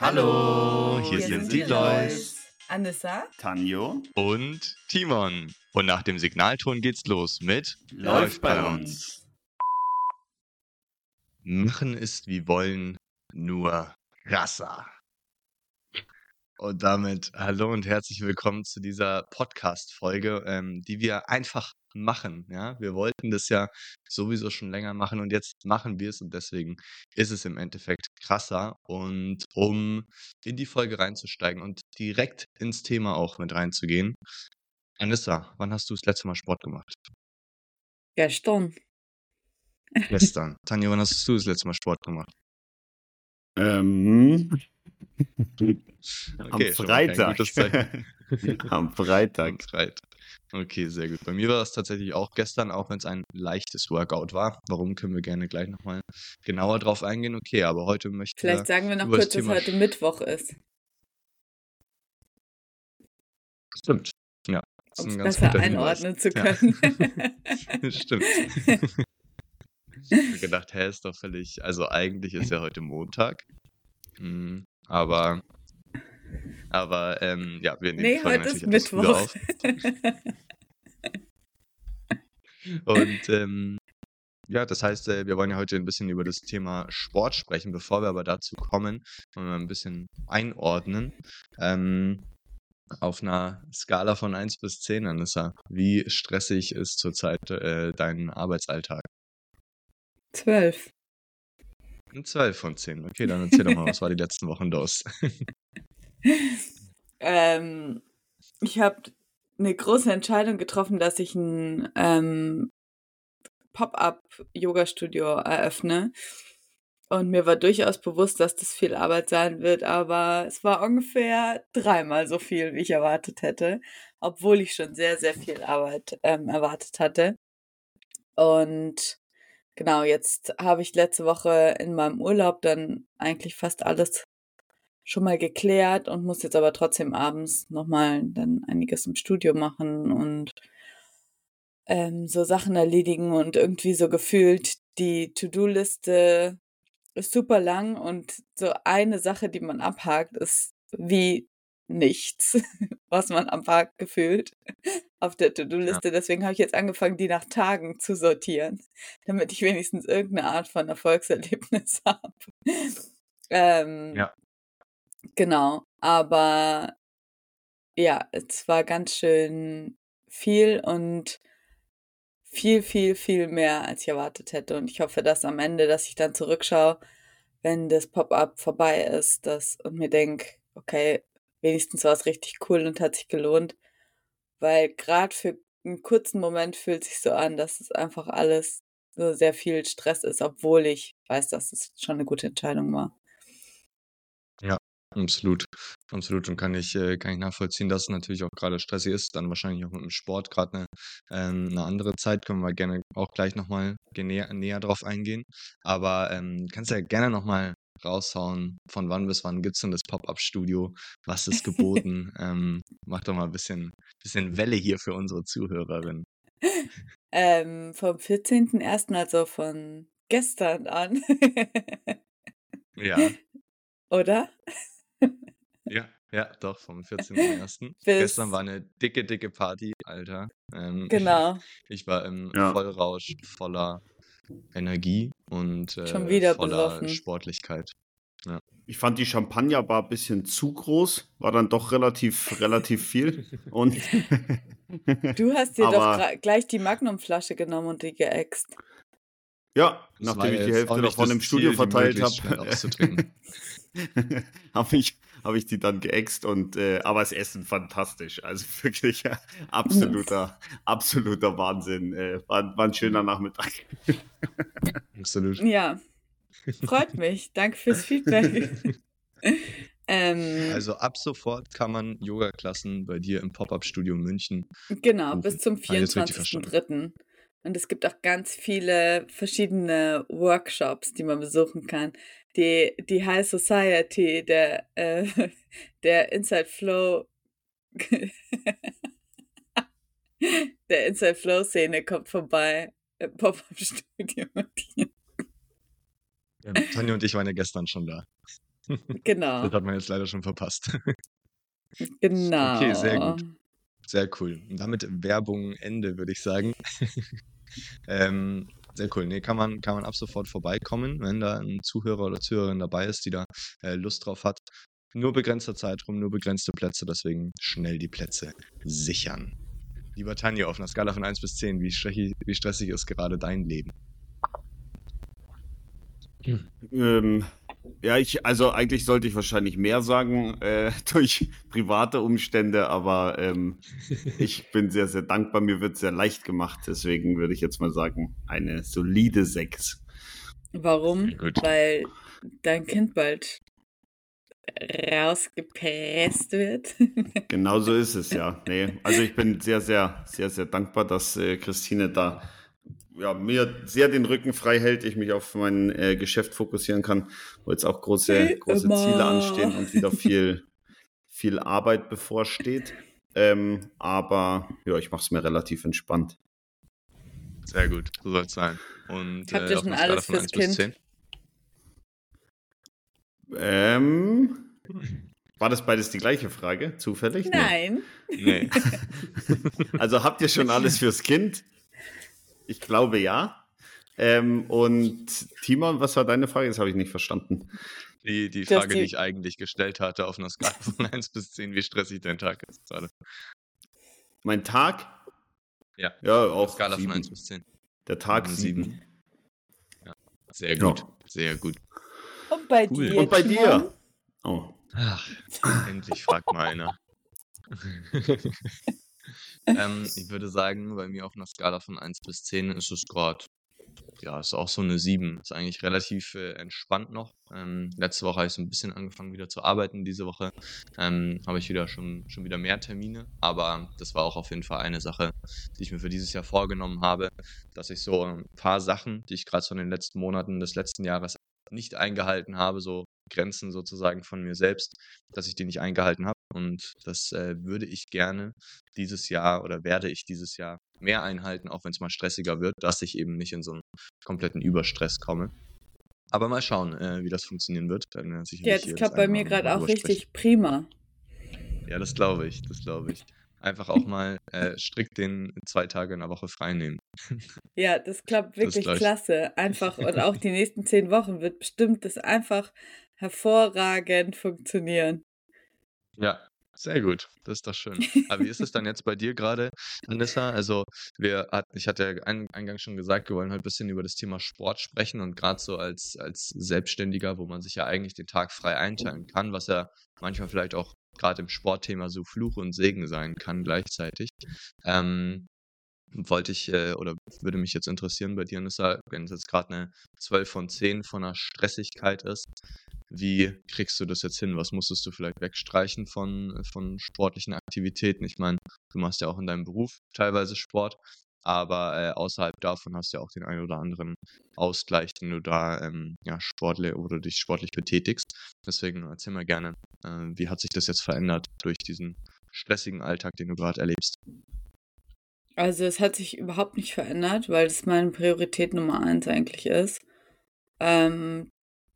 Hallo, hier, Hier sind sind die Lois. Anissa? Tanjo und Timon. Und nach dem Signalton geht's los mit läuft bei uns. Machen ist wie wollen, nur krasser. Und damit hallo und herzlich willkommen zu dieser Podcast-Folge, ähm, die wir einfach machen. Ja, wir wollten das ja sowieso schon länger machen und jetzt machen wir es und deswegen ist es im Endeffekt krasser. Und um in die Folge reinzusteigen und direkt ins Thema auch mit reinzugehen, Anissa, wann hast du das letzte Mal Sport gemacht? Gestern. Gestern. Tanja, wann hast du das letzte Mal Sport gemacht? Ähm, Okay, am Freitag. am Freitag. Am Freitag. Okay, sehr gut. Bei mir war es tatsächlich auch gestern, auch wenn es ein leichtes Workout war. Warum können wir gerne gleich nochmal genauer drauf eingehen? Okay, aber heute möchten Vielleicht sagen wir noch kurz, dass heute Mittwoch ist, Stimmt. Ja. Das um es besser Hinweis. einordnen zu Ja. können. Stimmt. Ich habe gedacht, hä, ist doch völlig. Also eigentlich ist ja heute Montag. Hm, aber, aber ähm, ja, wir nehmen nee, die Folge heute ist Mittwoch. auf. Und ähm, ja, das heißt, äh, wir wollen ja heute ein bisschen über das Thema Sport sprechen. Bevor wir aber dazu kommen, wollen wir ein bisschen einordnen. Ähm, auf einer Skala von 1 bis 10, Anissa, wie stressig ist zurzeit äh, dein Arbeitsalltag? 12. 12 von 10. Okay, dann erzähl doch mal, was war die letzten Wochen los? Ähm, ich habe eine große Entscheidung getroffen, dass ich ein ähm, Pop-up-Yoga-Studio eröffne. Und mir war durchaus bewusst, dass das viel Arbeit sein wird, aber es war ungefähr dreimal so viel, wie ich erwartet hätte, obwohl ich schon sehr, sehr viel Arbeit ähm, erwartet hatte. Und genau, jetzt habe ich letzte Woche in meinem Urlaub dann eigentlich fast alles schon mal geklärt und muss jetzt aber trotzdem abends nochmal dann einiges im Studio machen und ähm, so Sachen erledigen und irgendwie so gefühlt die To-Do-Liste ist super lang und so eine Sache, die man abhakt, ist wie nichts, was man abhakt gefühlt auf der To-Do-Liste. Deswegen habe ich jetzt angefangen, die nach Tagen zu sortieren, damit ich wenigstens irgendeine Art von Erfolgserlebnis habe. Ähm, Ja. Genau, aber ja, es war ganz schön viel und viel, viel, viel mehr, als ich erwartet hätte. Und ich hoffe, dass am Ende, dass ich dann zurückschaue, wenn das Pop-up vorbei ist, dass und mir denke, okay, wenigstens war es richtig cool und hat sich gelohnt. Weil gerade für einen kurzen Moment fühlt sich so an, dass es einfach alles so sehr viel Stress ist, obwohl ich weiß, dass es schon eine gute Entscheidung war. Absolut, absolut. Und kann ich, äh, kann ich nachvollziehen, dass es natürlich auch gerade stressig ist. Dann wahrscheinlich auch mit dem Sport gerade eine, ähm, eine andere Zeit. Können wir gerne auch gleich nochmal näher, näher drauf eingehen. Aber ähm, kannst ja gerne nochmal raushauen, von wann bis wann gibt es denn das Pop-Up-Studio? Was ist geboten? ähm, mach doch mal ein bisschen, bisschen Welle hier für unsere Zuhörerinnen. Ähm, vom 14.01., also von gestern an. Ja, Oder? ja, ja, doch, vom 14.01. Bis- Gestern war eine dicke, dicke Party, Alter. Ähm, Genau. Ich war im Ja. Vollrausch voller Energie und äh, Schon wieder voller besoffen. Sportlichkeit. Ich fand die Champagnerbar ein bisschen zu groß, war dann doch relativ, relativ viel. Und Du hast dir doch gleich die Magnumflasche genommen und die geäxt. ja, Das nachdem ich die Hälfte davon im Studio Ziel, verteilt habe, habe ich, hab ich die dann geäxt und äh, aber das Essen fantastisch. Also wirklich äh, absoluter, absoluter Wahnsinn. Äh, war, war ein schöner Nachmittag. Absolut. Ja. Freut mich. Danke fürs Feedback. ähm, Also ab sofort kann man Yoga-Klassen bei dir im Pop-Up-Studio München. genau, buchen. bis zum Ah, jetzt richtig 24.03. Und es gibt auch ganz viele verschiedene Workshops, die man besuchen kann. Die, die High Society der, äh, der Inside Flow der Inside Flow Szene kommt vorbei. im Pop-Up-Studio mit dir. Ja, Tanja und ich waren ja gestern schon da. Genau. Das hat man jetzt leider schon verpasst. Genau. Okay, sehr gut. Sehr cool. Und damit Werbung Ende, würde ich sagen. ähm, sehr cool. Nee, kann man, kann man ab sofort vorbeikommen, wenn da ein Zuhörer oder Zuhörerin dabei ist, die da äh, Lust drauf hat. Nur begrenzter Zeitraum, nur begrenzte Plätze, deswegen schnell die Plätze sichern. Lieber Tanja, auf einer Skala von 1 bis 10, wie stressig, wie stressig ist gerade dein Leben? Ähm, ja, ich, also eigentlich sollte ich wahrscheinlich mehr sagen äh, durch private Umstände, aber ähm, ich bin sehr, sehr dankbar. Mir wird sehr leicht gemacht. Deswegen würde ich jetzt mal sagen, eine solide 6. Warum? Gut. Weil dein Kind bald rausgepresst wird. Genau so ist es, ja. Nee, also ich bin sehr, sehr, sehr, sehr dankbar, dass äh, Christine da ja, mir sehr den Rücken frei hält, ich mich auf mein äh, Geschäft fokussieren kann, wo jetzt auch große, große immer. Ziele anstehen und wieder viel, viel Arbeit bevorsteht. Ähm, aber ja, ich mache es mir relativ entspannt. Sehr gut, so soll es sein. Und Habt äh, ihr auf schon alles fürs 1 bis Kind? 10? Ähm, war das beides die gleiche Frage? Zufällig? Nee. Nein. Nee. Also habt ihr schon alles fürs Kind? Ich glaube ja. Ähm, und Timon, was war deine Frage? Das habe ich nicht verstanden. Die, die Frage, die- die ich eigentlich gestellt hatte, auf einer Skala von 1 bis 10, wie stressig dein Tag ist gerade. Mein Tag? Ja. Ja, auch Skala von sieben. 1 bis 10. Der Tag Mhm, sieben. sieben. Sehr Ja. gut, sehr gut. Und bei Cool. dir? Und bei Timon? dir? Oh. Ach, endlich fragt mal einer. ähm, ich würde sagen, bei mir auf einer Skala von 1 bis 10 ist es gerade, ja, ist auch so eine 7. Ist eigentlich relativ äh, entspannt noch. Ähm, letzte Woche habe ich so ein bisschen angefangen wieder zu arbeiten. Diese Woche ähm, habe ich wieder schon, schon wieder mehr Termine. Aber das war auch auf jeden Fall eine Sache, die ich mir für dieses Jahr vorgenommen habe, dass ich so ein paar Sachen, die ich gerade so in den letzten Monaten des letzten Jahres nicht eingehalten habe, so Grenzen sozusagen von mir selbst, dass ich die nicht eingehalten habe. Und das äh, würde ich gerne dieses Jahr oder werde ich dieses Jahr mehr einhalten, auch wenn es mal stressiger wird, dass ich eben nicht in so einen kompletten Überstress komme. Aber mal schauen, äh, wie das funktionieren wird. Dann, äh, Ja, das klappt bei mir gerade auch richtig prima. Ja, das glaube ich, das glaube ich. Einfach auch mal äh, strikt den zwei Tage in der Woche frei nehmen. Ja, das klappt Das wirklich gleich. klasse. Einfach und auch die nächsten zehn Wochen wird bestimmt das einfach hervorragend funktionieren. Ja, sehr gut. Das ist doch schön. Aber wie ist es dann jetzt bei dir gerade, Anissa? Also, wir hat, ich hatte ja ein, eingangs schon gesagt, wir wollen heute ein bisschen über das Thema Sport sprechen und gerade so als, als Selbstständiger, wo man sich ja eigentlich den Tag frei einteilen kann, was ja manchmal vielleicht auch gerade im Sportthema so Fluch und Segen sein kann gleichzeitig. Ähm, wollte ich äh, oder würde mich jetzt interessieren bei dir, Anissa, wenn es jetzt gerade eine 12 von 10 von der Stressigkeit ist, wie kriegst du das jetzt hin? Was musstest du vielleicht wegstreichen von, von sportlichen Aktivitäten? Ich meine, du machst ja auch in deinem Beruf teilweise Sport, aber äh, außerhalb davon hast du ja auch den einen oder anderen Ausgleich, den du da ähm, ja, sportlich oder dich sportlich betätigst. Deswegen erzähl mal gerne, äh, wie hat sich das jetzt verändert durch diesen stressigen Alltag, den du gerade erlebst? Also es hat sich überhaupt nicht verändert, weil es meine Priorität Nummer eins eigentlich ist. Ähm,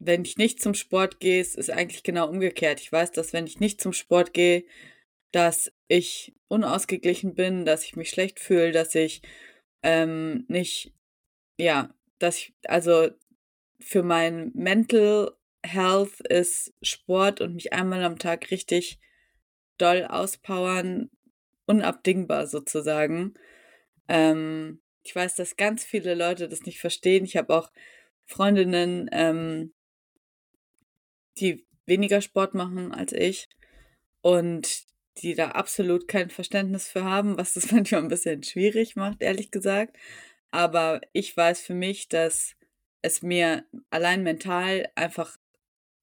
wenn ich nicht zum Sport gehe, ist es eigentlich genau umgekehrt. Ich weiß, dass wenn ich nicht zum Sport gehe, dass ich unausgeglichen bin, dass ich mich schlecht fühle, dass ich ähm, nicht, ja, dass ich, also für mein Mental Health ist Sport und mich einmal am Tag richtig doll auspowern unabdingbar sozusagen. Ähm, ich weiß, dass ganz viele Leute das nicht verstehen. Ich habe auch Freundinnen, ähm, die weniger Sport machen als ich und die da absolut kein Verständnis für haben, was das manchmal ein bisschen schwierig macht, ehrlich gesagt. Aber ich weiß für mich, dass es mir allein mental einfach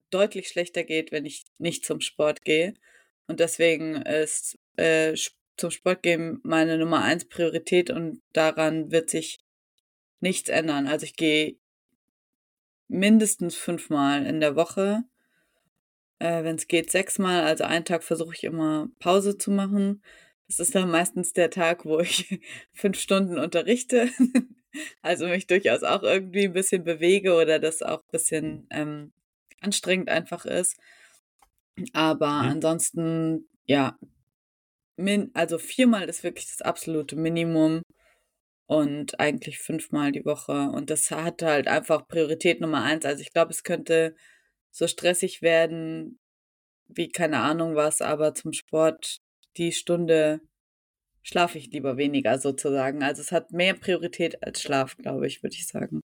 deutlich schlechter geht, wenn ich nicht zum Sport gehe. Und deswegen ist äh, zum Sport gehen meine Nummer eins Priorität und daran wird sich nichts ändern. Also ich gehe mindestens fünfmal in der Woche. Äh, Wenn es geht, sechsmal. Also einen Tag versuche ich immer Pause zu machen. Das ist dann meistens der Tag, wo ich fünf Stunden unterrichte. also mich durchaus auch irgendwie ein bisschen bewege oder das auch ein bisschen ähm, anstrengend einfach ist. Aber Mhm. ansonsten, ja, min also viermal ist wirklich das absolute Minimum und eigentlich fünfmal die Woche. Und das hat halt einfach Priorität Nummer eins. Also ich glaube, es könnte so stressig werden wie keine Ahnung was, aber zum Sport die Stunde schlafe ich lieber weniger sozusagen. Also es hat mehr Priorität als Schlaf, glaube ich, würde ich sagen.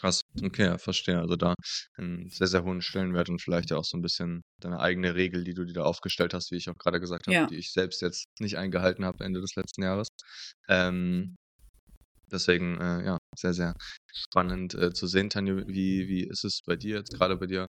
Krass, okay, ja, verstehe. Also da einen sehr, sehr hohen Stellenwert und vielleicht ja auch so ein bisschen deine eigene Regel, die du dir da aufgestellt hast, wie ich auch gerade gesagt habe, Ja. die ich selbst jetzt nicht eingehalten habe Ende des letzten Jahres. Ähm, deswegen, äh, ja, sehr, sehr spannend äh, zu sehen, Tanja. Wie, wie ist es bei dir jetzt gerade bei dir?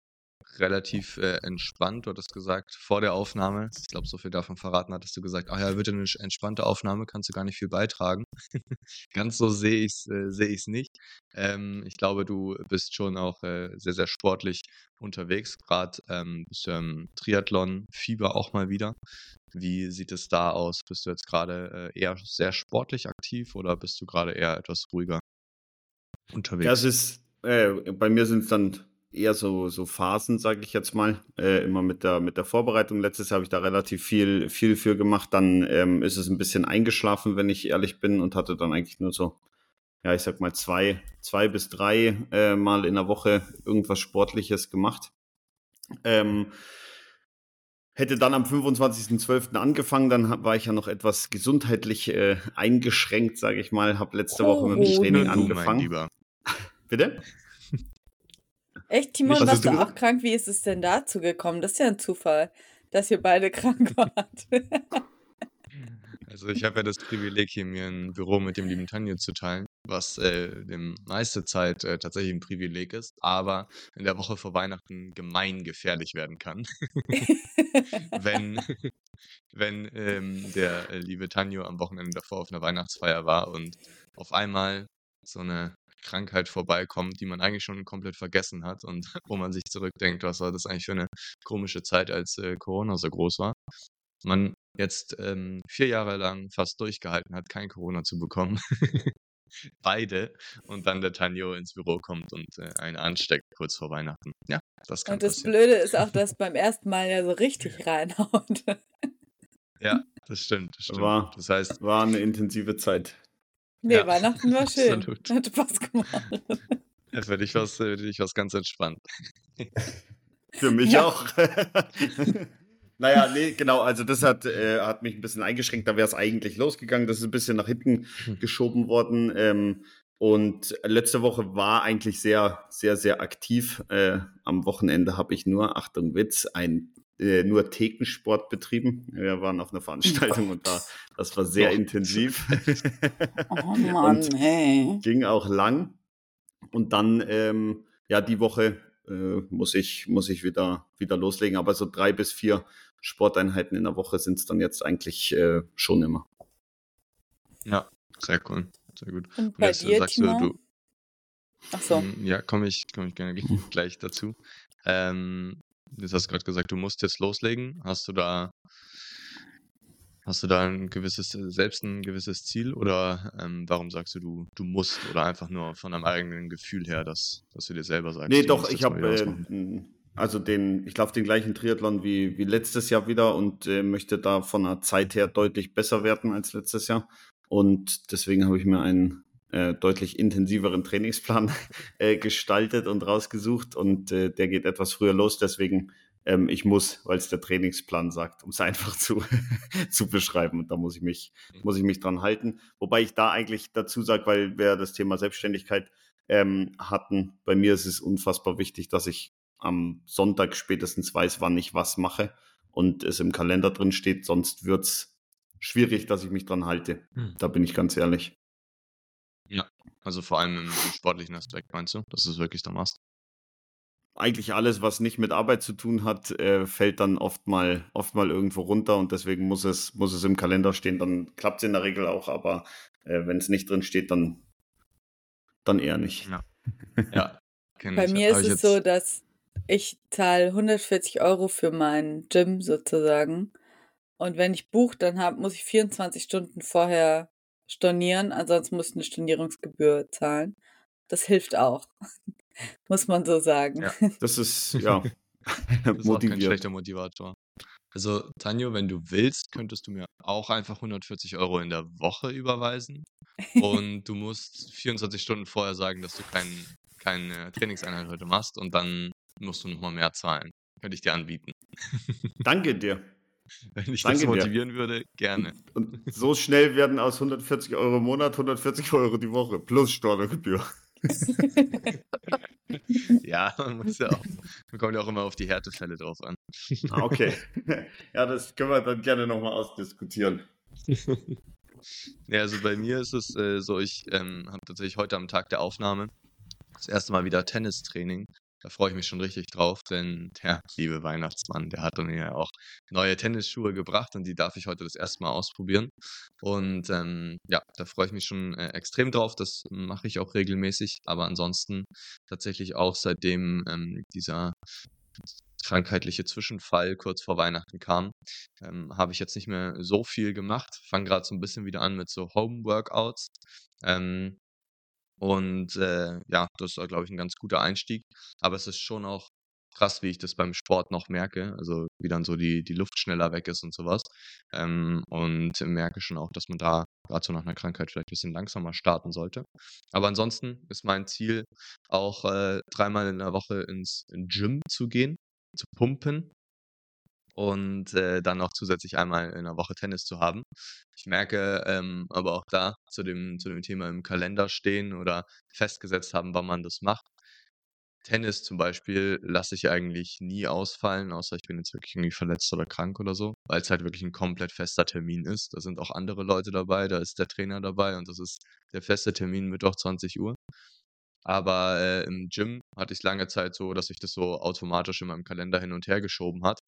Relativ äh, entspannt, du hattest gesagt, vor der Aufnahme, ich glaube, so viel davon verraten hattest du gesagt, ach ja, wird eine entspannte Aufnahme, kannst du gar nicht viel beitragen. Ganz so sehe ich es äh, seh nicht. Ähm, ich glaube, du bist schon auch äh, sehr, sehr sportlich unterwegs. Gerade ähm, bist du im Triathlon, Fieber auch mal wieder. Wie sieht es da aus? Bist du jetzt gerade äh, eher sehr sportlich aktiv oder bist du gerade eher etwas ruhiger unterwegs? es ist, äh, bei mir sind es dann eher so, so Phasen, sage ich jetzt mal, äh, immer mit der, mit der Vorbereitung. Letztes Jahr habe ich da relativ viel, viel für gemacht. Dann ähm, ist es ein bisschen eingeschlafen, wenn ich ehrlich bin, und hatte dann eigentlich nur so, ja, ich sag mal, zwei, zwei bis drei äh, Mal in der Woche irgendwas Sportliches gemacht. Ähm, hätte dann am 25.12. angefangen, dann war ich ja noch etwas gesundheitlich äh, eingeschränkt, sage ich mal, habe letzte Woche mit dem Oh, Training angefangen. Bitte? Echt, Timon, Was warst du du auch krank? Wie ist es denn dazu gekommen? Das ist ja ein Zufall, dass ihr beide krank wart. Also ich habe ja das Privileg, hier mir ein Büro mit dem lieben Tanja zu teilen, was äh, dem meiste Zeit äh, tatsächlich ein Privileg ist, aber in der Woche vor Weihnachten gemein gefährlich werden kann, wenn, wenn ähm, der äh, liebe Tanjo am Wochenende davor auf einer Weihnachtsfeier war und auf einmal so eine Krankheit vorbeikommt, die man eigentlich schon komplett vergessen hat und wo man sich zurückdenkt, was war das eigentlich für eine komische Zeit, als äh, Corona so groß war. Man jetzt ähm, vier Jahre lang fast durchgehalten hat, kein Corona zu bekommen. Beide. Und dann der Tanjo ins Büro kommt und äh, einen ansteckt kurz vor Weihnachten. Ja, das kann Und das passieren. Blöde ist auch, dass beim ersten Mal ja so richtig reinhaut. Ja, das stimmt, das stimmt. War, Das heißt, war eine intensive Zeit. Nee, Ja, Weihnachten war schön. absolut. Hat Spaß gemacht. ja, für dich dich was ganz entspannt. Für mich Ja. auch. naja, nee, genau, also das hat, äh, hat mich ein bisschen eingeschränkt. Da wäre es eigentlich losgegangen. Das ist ein bisschen nach hinten geschoben worden. Ähm, und letzte Woche war eigentlich sehr, sehr, sehr aktiv. Äh, am Wochenende habe ich nur, Achtung, Witz, ein äh, nur Thekensport betrieben. Wir waren auf einer Veranstaltung und da, das war sehr Doch. intensiv. Oh Mann, Und hey. ging auch lang. Und dann, ähm, ja, die Woche äh, muss ich, muss ich wieder, wieder loslegen. Aber so drei bis vier Sporteinheiten in der Woche sind es dann jetzt eigentlich äh, schon immer. Ja, sehr cool. Sehr gut. Und Und bei jetzt äh, dir, sagst du, Timon? du, Ach so. Mm, Ja, komme ich, komme ich gerne gl- gleich dazu. Ähm, jetzt hast du gerade gesagt, du musst jetzt loslegen. Hast du da, hast du da ein gewisses, selbst ein gewisses Ziel oder ähm, warum sagst du, du, du musst oder einfach nur von deinem eigenen Gefühl her, dass, dass du dir selber sagst, Nee, doch, ich habe äh, also den, ich laufe den gleichen Triathlon wie, wie letztes Jahr wieder und äh, möchte da von der Zeit her deutlich besser werden als letztes Jahr. Und deswegen habe ich mir einen äh, deutlich intensiveren Trainingsplan äh, gestaltet und rausgesucht und äh, der geht etwas früher los. Deswegen ähm, ich muss, weil es der Trainingsplan sagt, um es einfach zu, zu beschreiben. Und da muss ich mich, muss ich mich dran halten. Wobei ich da eigentlich dazu sage, weil wir das Thema Selbstständigkeit ähm, hatten, bei mir ist es unfassbar wichtig, dass ich am Sonntag spätestens weiß, wann ich was mache und es im Kalender drin steht, sonst wird es schwierig, dass ich mich dran halte. Hm. Da bin ich ganz ehrlich. Also vor allem im, im sportlichen Aspekt meinst du, dass du es wirklich da machst? Eigentlich alles, was nicht mit Arbeit zu tun hat, äh, fällt dann oft mal, oft mal irgendwo runter und deswegen muss es, muss es im Kalender stehen. Dann klappt es in der Regel auch, aber äh, wenn es nicht drin steht, dann, dann eher nicht. Ja. Ja, Bei ich. mir Hab ist es so, dass ich zahle 140 Euro für mein Gym sozusagen. Und wenn ich buche, dann hab, muss ich 24 Stunden vorher stornieren, ansonsten muss ich eine Stornierungsgebühr zahlen. Das hilft auch. muss man so sagen. Ja. Das ist, ja, Das ist auch kein schlechter Motivator. Also, Tanjo, wenn du willst, könntest du mir auch einfach 140 Euro in der Woche überweisen. Und du musst 24 Stunden vorher sagen, dass du kein, keine Trainingseinheit heute machst und dann musst du nochmal mehr zahlen. Könnte ich dir anbieten. Danke dir. Wenn dich Danke das dir. motivieren würde, gerne. Und so schnell werden aus 140 Euro im Monat 140 Euro die Woche plus Steuergebühr. Ja, man muss ja auch, man kommt ja auch immer auf die Härtefälle drauf an. Ah, okay. Ja, das können wir dann gerne nochmal ausdiskutieren. Ja, also bei mir ist es äh, so, ich ähm, habe tatsächlich heute am Tag der Aufnahme das erste Mal wieder Tennistraining. Da freue ich mich schon richtig drauf, denn der liebe Weihnachtsmann, der hat mir ja auch neue Tennisschuhe gebracht und die darf ich heute das erste Mal ausprobieren. Und ähm, ja, da freue ich mich schon äh, extrem drauf. Das mache ich auch regelmäßig, aber ansonsten tatsächlich auch seitdem ähm, dieser krankheitliche Zwischenfall kurz vor Weihnachten kam, ähm, habe ich jetzt nicht mehr so viel gemacht. Fange gerade so ein bisschen wieder an mit so Home-Workouts. Ähm, und äh, ja, das ist, glaube ich, ein ganz guter Einstieg. Aber es ist schon auch krass, wie ich das beim Sport noch merke. Also wie dann so die, die Luft schneller weg ist und sowas. Ähm, und merke schon auch, dass man da gerade so nach einer Krankheit vielleicht ein bisschen langsamer starten sollte. Aber ansonsten ist mein Ziel auch äh, dreimal in der Woche ins Gym zu gehen, zu pumpen und äh, dann noch zusätzlich einmal in der Woche Tennis zu haben. Ich merke ähm, aber auch da zu dem, zu dem Thema im Kalender stehen oder festgesetzt haben, wann man das macht. Tennis zum Beispiel lasse ich eigentlich nie ausfallen, außer ich bin jetzt wirklich irgendwie verletzt oder krank oder so, weil es halt wirklich ein komplett fester Termin ist. Da sind auch andere Leute dabei, da ist der Trainer dabei und das ist der feste Termin Mittwoch 20 Uhr. Aber äh, im Gym hatte ich es lange Zeit so, dass sich das so automatisch in meinem Kalender hin und her geschoben hat.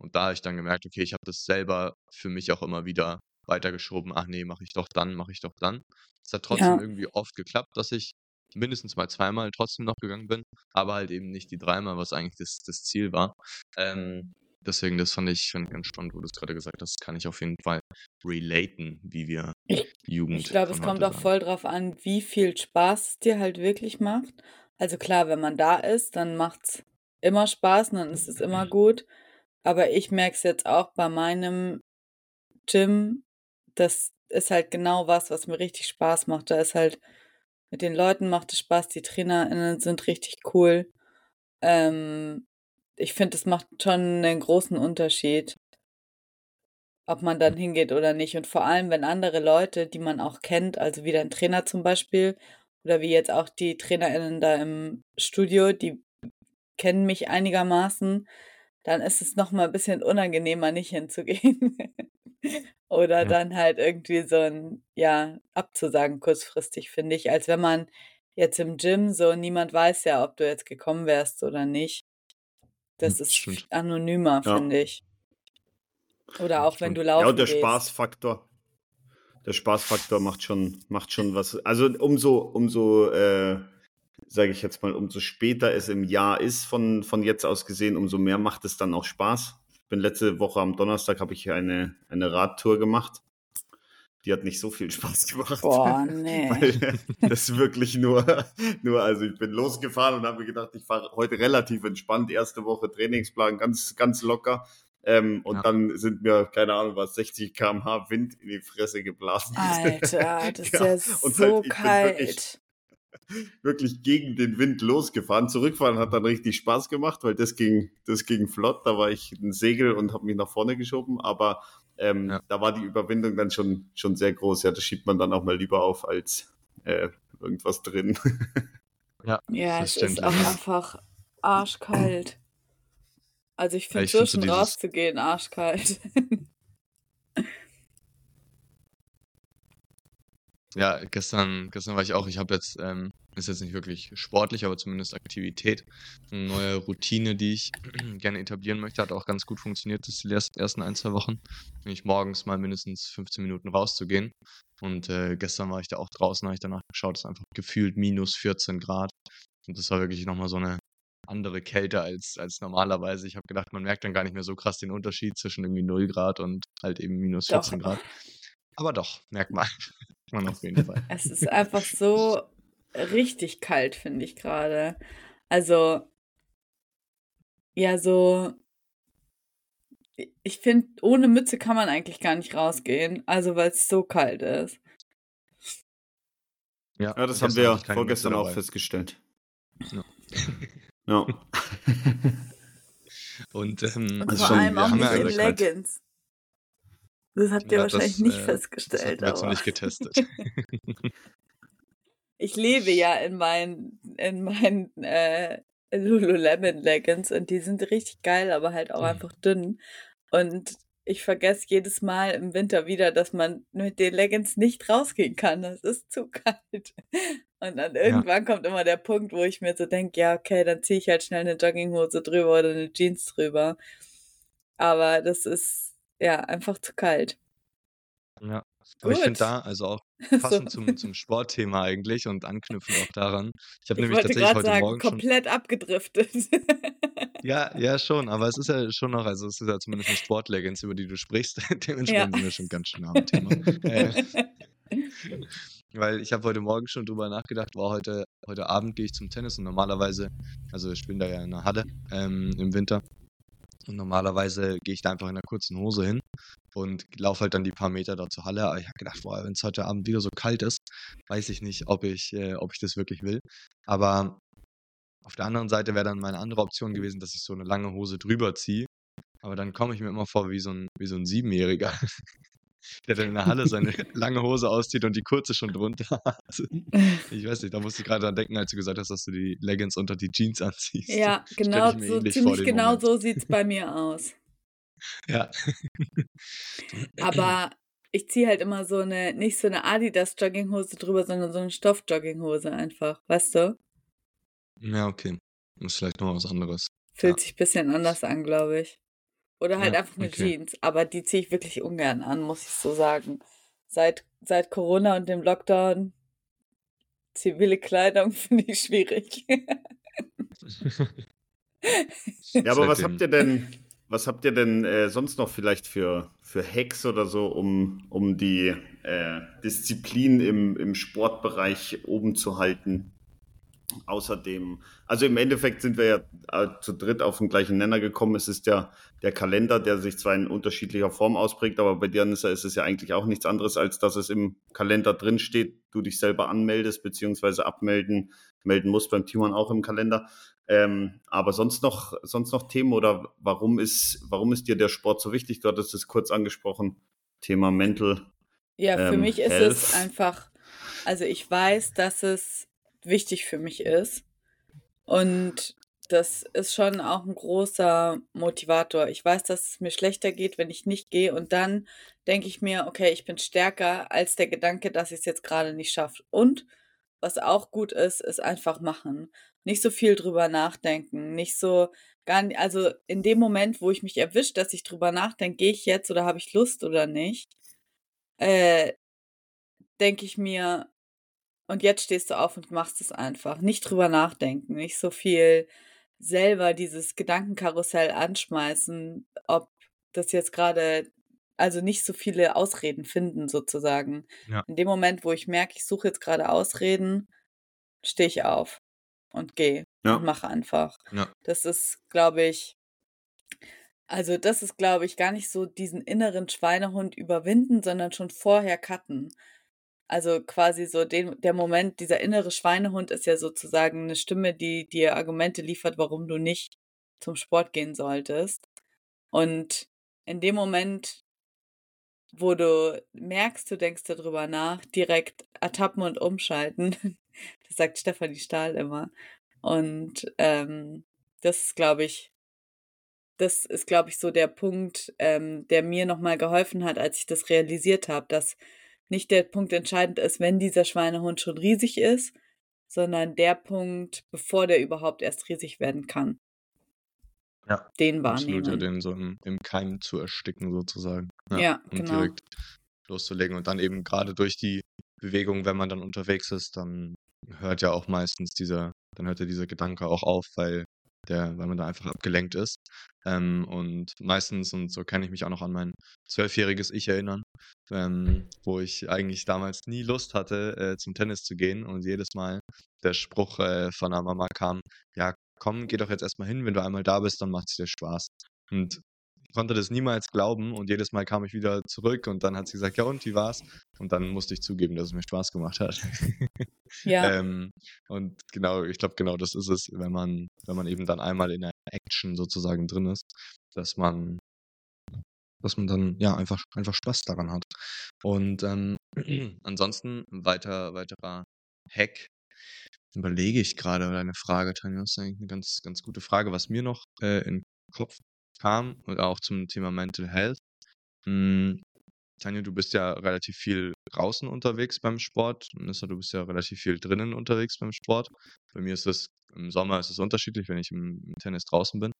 Und da habe ich dann gemerkt, okay, ich habe das selber für mich auch immer wieder weitergeschoben. Ach nee, mache ich doch dann, mache ich doch dann. Es hat trotzdem Ja. irgendwie oft geklappt, dass ich mindestens mal zweimal trotzdem noch gegangen bin, aber halt eben nicht die dreimal, was eigentlich das, das Ziel war. Ähm, deswegen, das fand ich, fand ich ganz spannend, wo du es gerade gesagt hast, kann ich auf jeden Fall relaten, wie wir Jugend ich glaube, es kommt auch sagen. voll drauf an, wie viel Spaß es dir halt wirklich macht. Also klar, wenn man da ist, dann macht's immer Spaß und dann ist es immer gut. Aber ich merke es jetzt auch bei meinem Gym, das ist halt genau was, was mir richtig Spaß macht. Da ist halt mit den Leuten macht es Spaß, die TrainerInnen sind richtig cool. Ähm, ich finde, es macht schon einen großen Unterschied, ob man dann hingeht oder nicht. Und vor allem, wenn andere Leute, die man auch kennt, also wie dein Trainer zum Beispiel, oder wie jetzt auch die TrainerInnen da im Studio, die kennen mich einigermaßen, dann ist es nochmal ein bisschen unangenehmer, nicht hinzugehen. Oder Ja. dann halt irgendwie so ein, ja, abzusagen kurzfristig, finde ich, als wenn man jetzt im Gym so, niemand weiß ja, ob du jetzt gekommen wärst oder nicht. Das Hm, ist stimmt. anonymer, Ja. finde ich. Oder auch wenn Stimmt. du Ja, laufen und der gehst. Spaßfaktor. Der Spaßfaktor macht schon, macht schon was. Also umso, umso, äh, sage ich jetzt mal, umso später es im Jahr ist, von, von jetzt aus gesehen, umso mehr macht es dann auch Spaß. Ich bin letzte Woche am Donnerstag habe ich eine, eine Radtour gemacht. Die hat nicht so viel Spaß gemacht. Boah, nee. Weil das wirklich nur, nur, also ich bin losgefahren und habe mir gedacht, ich fahre heute relativ entspannt, erste Woche Trainingsplan, ganz, ganz locker. Ähm, und Ja. dann sind mir, keine Ahnung, was, 60 km/h Wind in die Fresse geblasen. Alter, das ist Ja, ja, und so halt, ich bin kalt. wirklich- Wirklich gegen den Wind losgefahren. Zurückfahren hat dann richtig Spaß gemacht, weil das ging, das ging flott. Da war ich ein Segel und habe mich nach vorne geschoben. Aber ähm, Ja. da war die Überwindung dann schon, schon sehr groß. Ja, das schiebt man dann auch mal lieber auf als äh, irgendwas drin. Ja, es ist auch einfach arschkalt. Also ich Ja, finde ich so schon rauszugehen arschkalt. Ja, gestern, gestern war ich auch, ich habe jetzt, ähm, ist jetzt nicht wirklich sportlich, aber zumindest Aktivität, eine neue Routine, die ich gerne etablieren möchte, hat auch ganz gut funktioniert, das die ersten, ein, zwei Wochen, nämlich morgens mal mindestens 15 Minuten rauszugehen. Und äh, gestern war ich da auch draußen, habe ich danach geschaut, es ist einfach gefühlt minus 14 Grad. Und das war wirklich nochmal so eine andere Kälte als, als normalerweise. Ich habe gedacht, man merkt dann gar nicht mehr so krass den Unterschied zwischen irgendwie 0 Grad und halt eben minus Doch. 14 Grad. Aber doch, merkt man. man auf jeden Fall. Es ist einfach so richtig kalt, finde ich gerade. Also, ja, so. Ich finde, ohne Mütze kann man eigentlich gar nicht rausgehen. Also, weil es so kalt ist. Ja, ja das haben wir ja vorgestern auch festgestellt. Ja. ja. Und, ähm, Und vor allem auch nicht in Leggings. Das habt ihr ja, wahrscheinlich das, nicht äh, festgestellt. Das haben wir nicht getestet. ich lebe ja in meinen, in meinen äh, Lululemon Leggings und die sind richtig geil, aber halt auch mhm. einfach dünn. Und ich vergesse jedes Mal im Winter wieder, dass man mit den Leggings nicht rausgehen kann. Das ist zu kalt. Und dann irgendwann ja. kommt immer der Punkt, wo ich mir so denke, ja, okay, dann ziehe ich halt schnell eine Jogginghose drüber oder eine Jeans drüber. Aber das ist ja einfach zu kalt. Ja, aber ich finde da, also auch passend so. zum, zum Sportthema eigentlich und anknüpfend auch daran. Ich habe nämlich tatsächlich heute sagen, Morgen komplett schon, abgedriftet. ja, ja, schon, aber es ist ja schon noch, also es ist ja zumindest eine Sportleggings, über die du sprichst. Dementsprechend ja. sind wir schon ganz schön am Thema. äh, weil ich habe heute Morgen schon drüber nachgedacht, war heute, heute Abend gehe ich zum Tennis und normalerweise, also ich bin da ja in der Halle ähm, im Winter und normalerweise gehe ich da einfach in einer kurzen Hose hin und laufe halt dann die paar Meter da zur Halle. Aber ich habe gedacht, wenn es heute Abend wieder so kalt ist, weiß ich nicht, ob ich, äh, ob ich das wirklich will. Aber auf der anderen Seite wäre dann meine andere Option gewesen, dass ich so eine lange Hose drüber ziehe. Aber dann komme ich mir immer vor wie so ein, wie so ein Siebenjähriger, der dann in der Halle seine lange Hose auszieht und die kurze schon drunter hat. Ich weiß nicht, da musste ich gerade dran denken, als du gesagt hast, dass du die Leggings unter die Jeans anziehst. Ja, genau, so, ziemlich genau Moment. so sieht es bei mir aus. Ja. Aber ich ziehe halt immer so eine, nicht so eine Adidas-Jogginghose drüber, sondern so eine Stoff-Jogginghose einfach, weißt du? Ja, okay. Ist vielleicht noch was anderes. Fühlt ja. sich ein bisschen anders an, glaube ich. Oder halt ja, einfach eine okay. Jeans. Aber die ziehe ich wirklich ungern an, muss ich so sagen. Seit, seit Corona und dem Lockdown, zivile Kleidung finde ich schwierig. ja, aber was habt ihr denn, was habt ihr denn äh, sonst noch vielleicht für, für Hacks oder so, um, um die äh, Disziplin im, im Sportbereich oben zu halten? Außerdem, also im Endeffekt sind wir ja äh, zu dritt auf den gleichen Nenner gekommen. Es ist ja der Kalender, der sich zwar in unterschiedlicher Form ausprägt, aber bei dir, Nissa, ist es ja eigentlich auch nichts anderes, als dass es im Kalender drin steht, du dich selber anmeldest, beziehungsweise abmelden, melden musst beim Timon auch im Kalender. Ähm, aber sonst noch, sonst noch Themen oder warum ist, warum ist dir der Sport so wichtig? Du hattest es kurz angesprochen, Thema Mental. Ja, für ähm, mich ist Health. es einfach, also ich weiß, dass es wichtig für mich ist. Und das ist schon auch ein großer Motivator. Ich weiß, dass es mir schlechter geht, wenn ich nicht gehe. Und dann denke ich mir, okay, ich bin stärker als der Gedanke, dass ich es jetzt gerade nicht schaffe. Und was auch gut ist, ist einfach machen. Nicht so viel drüber nachdenken. Nicht so gar nicht, also in dem Moment, wo ich mich erwische, dass ich drüber nachdenke, gehe ich jetzt oder habe ich Lust oder nicht, äh, denke ich mir, und jetzt stehst du auf und machst es einfach. Nicht drüber nachdenken, nicht so viel selber dieses Gedankenkarussell anschmeißen, ob das jetzt gerade, also nicht so viele Ausreden finden sozusagen. Ja. In dem Moment, wo ich merke, ich suche jetzt gerade Ausreden, stehe ich auf und gehe ja. und mache einfach. Ja. Das ist, glaube ich, also das ist, glaube ich, gar nicht so diesen inneren Schweinehund überwinden, sondern schon vorher cutten. Also quasi so den, der Moment, dieser innere Schweinehund ist ja sozusagen eine Stimme, die dir Argumente liefert, warum du nicht zum Sport gehen solltest. Und in dem Moment, wo du merkst, du denkst darüber nach, direkt ertappen und umschalten. Das sagt Stefanie Stahl immer. Und ähm, das ist, glaube ich, das ist, glaube ich, so der Punkt, ähm, der mir nochmal geholfen hat, als ich das realisiert habe, dass nicht der Punkt entscheidend ist, wenn dieser Schweinehund schon riesig ist, sondern der Punkt, bevor der überhaupt erst riesig werden kann. Ja. Den wahrnehmen. Absolut, ja, den so im, im Keim zu ersticken sozusagen. Ja, ja und genau. direkt loszulegen und dann eben gerade durch die Bewegung, wenn man dann unterwegs ist, dann hört ja auch meistens dieser, dann hört ja dieser Gedanke auch auf, weil der, weil man da einfach abgelenkt ist. Ähm, und meistens, und so kann ich mich auch noch an mein zwölfjähriges Ich erinnern, ähm, wo ich eigentlich damals nie Lust hatte, äh, zum Tennis zu gehen und jedes Mal der Spruch äh, von der Mama kam, ja, komm, geh doch jetzt erstmal hin, wenn du einmal da bist, dann macht es dir Spaß. Und konnte das niemals glauben und jedes Mal kam ich wieder zurück und dann hat sie gesagt, ja und, wie war's? Und dann musste ich zugeben, dass es mir Spaß gemacht hat. Ja. ähm, und genau, ich glaube, genau das ist es, wenn man, wenn man eben dann einmal in der Action sozusagen drin ist, dass man, dass man dann ja einfach, einfach Spaß daran hat. Und ähm, ansonsten weiter, weiterer Hack. Überlege ich gerade deine Frage, Tanja, das ist eigentlich eine ganz, ganz gute Frage. Was mir noch äh, in den Kopf kam und auch zum Thema Mental Health. Hm, Tanja, du bist ja relativ viel draußen unterwegs beim Sport. Nissa, du bist ja relativ viel drinnen unterwegs beim Sport. Bei mir ist es im Sommer ist es unterschiedlich, wenn ich im, Tennis draußen bin.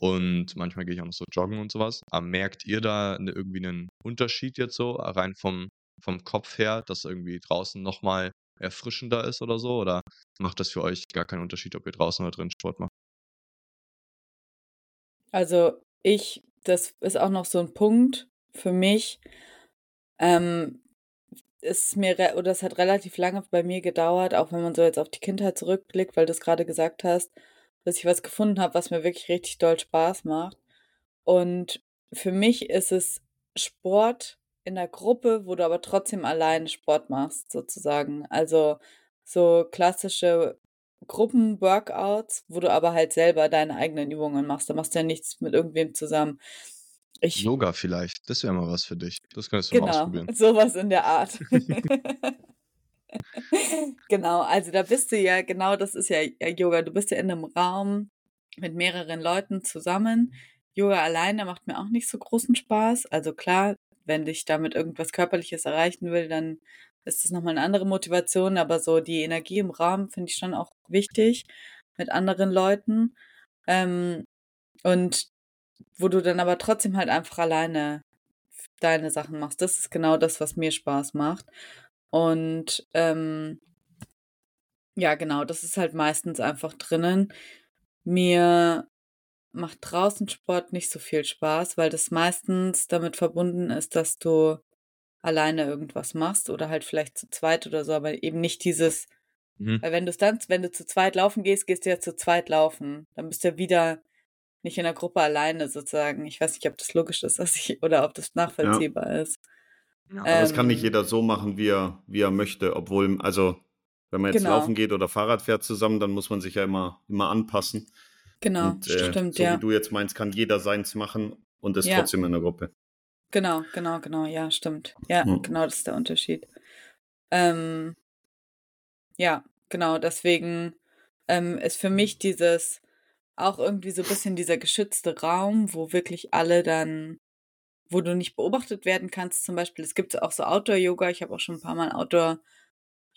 Und manchmal gehe ich auch noch so joggen und sowas. Aber merkt ihr da irgendwie einen Unterschied jetzt so, rein vom, vom Kopf her, dass irgendwie draußen nochmal erfrischender ist oder so? Oder macht das für euch gar keinen Unterschied, ob ihr draußen oder drin Sport macht? Also ich, das ist auch noch so ein Punkt für mich. Ähm, ist mir oder es hat relativ lange bei mir gedauert, auch wenn man so jetzt auf die Kindheit zurückblickt, weil du es gerade gesagt hast, dass ich was gefunden habe, was mir wirklich richtig doll Spaß macht. Und für mich ist es Sport in der Gruppe, wo du aber trotzdem alleine Sport machst, sozusagen. Also so klassische Gruppenworkouts, wo du aber halt selber deine eigenen Übungen machst. Da machst du ja nichts mit irgendwem zusammen. Ich, Yoga vielleicht, das wäre mal was für dich. Das könntest du mal genau, ausprobieren. sowas in der Art. genau, also da bist du ja, genau das ist ja Yoga. Du bist ja in einem Raum mit mehreren Leuten zusammen. Yoga alleine macht mir auch nicht so großen Spaß. Also klar, wenn ich damit irgendwas Körperliches erreichen will, dann ist das nochmal eine andere Motivation, aber so die Energie im Raum finde ich schon auch wichtig mit anderen Leuten. Ähm, und wo du dann aber trotzdem halt einfach alleine deine Sachen machst. Das ist genau das, was mir Spaß macht. Und ähm, ja, genau, das ist halt meistens einfach drinnen. Mir macht draußen Sport nicht so viel Spaß, weil das meistens damit verbunden ist, dass du alleine irgendwas machst oder halt vielleicht zu zweit oder so, aber eben nicht dieses, mhm. weil wenn du dann, wenn du zu zweit laufen gehst, gehst du ja zu zweit laufen. Dann bist du ja wieder nicht in der Gruppe alleine sozusagen. Ich weiß nicht, ob das logisch ist dass ich, oder ob das nachvollziehbar ja. ist. Ja. Aber ähm, das kann nicht jeder so machen, wie er, wie er möchte, obwohl, also wenn man jetzt genau. laufen geht oder Fahrrad fährt zusammen, dann muss man sich ja immer, immer anpassen. Genau, und, äh, stimmt, so ja. wie du jetzt meinst, kann jeder seins machen und ist ja. trotzdem in der Gruppe. Genau, genau, genau, ja, stimmt. Ja, hm. genau, das ist der Unterschied. Ähm, ja, genau, deswegen ähm, ist für mich dieses auch irgendwie so ein bisschen dieser geschützte Raum, wo wirklich alle dann, wo du nicht beobachtet werden kannst, zum Beispiel. Es gibt auch so Outdoor-Yoga, ich habe auch schon ein paar Mal Outdoor-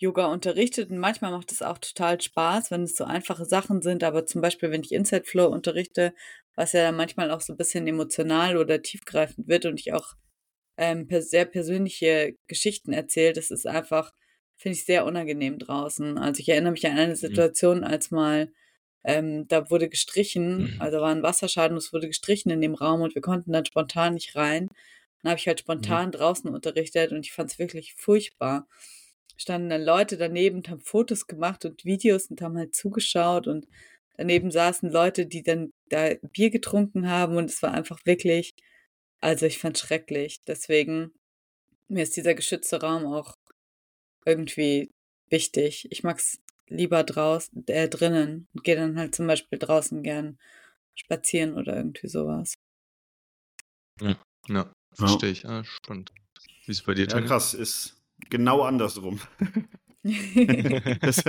Yoga unterrichtet und manchmal macht es auch total Spaß, wenn es so einfache Sachen sind, aber zum Beispiel, wenn ich Inside Flow unterrichte, was ja dann manchmal auch so ein bisschen emotional oder tiefgreifend wird und ich auch ähm, sehr persönliche Geschichten erzähle, das ist einfach, finde ich, sehr unangenehm draußen. Also ich erinnere mich an eine mhm. Situation, als mal ähm, da wurde gestrichen, mhm. also war ein Wasserschaden, es wurde gestrichen in dem Raum und wir konnten dann spontan nicht rein. Dann habe ich halt spontan mhm. draußen unterrichtet und ich fand es wirklich furchtbar. Standen dann Leute daneben und haben Fotos gemacht und Videos und haben halt zugeschaut und Daneben saßen Leute, die dann da Bier getrunken haben und es war einfach wirklich, also ich fand schrecklich. Deswegen, mir ist dieser geschützte Raum auch irgendwie wichtig. Ich mag es lieber draußen, äh, drinnen und gehe dann halt zum Beispiel draußen gern spazieren oder irgendwie sowas. Ja, ja verstehe ich. Ah, spannend. Wie ist es bei dir, Ja, krass, ist genau andersrum. das,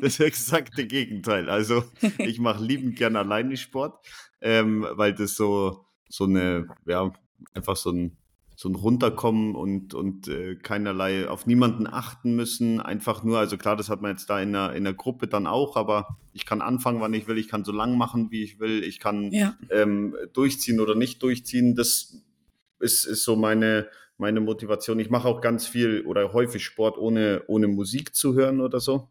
das exakte Gegenteil. Also ich mache liebend gern alleine Sport, ähm, weil das so, so eine, ja, einfach so ein, so ein Runterkommen und, und äh, keinerlei auf niemanden achten müssen. Einfach nur, also klar, das hat man jetzt da in der, in der Gruppe dann auch, aber ich kann anfangen, wann ich will, ich kann so lang machen, wie ich will, ich kann ja. ähm, durchziehen oder nicht durchziehen. Das ist, ist so meine, meine Motivation. Ich mache auch ganz viel oder häufig Sport ohne, ohne Musik zu hören oder so,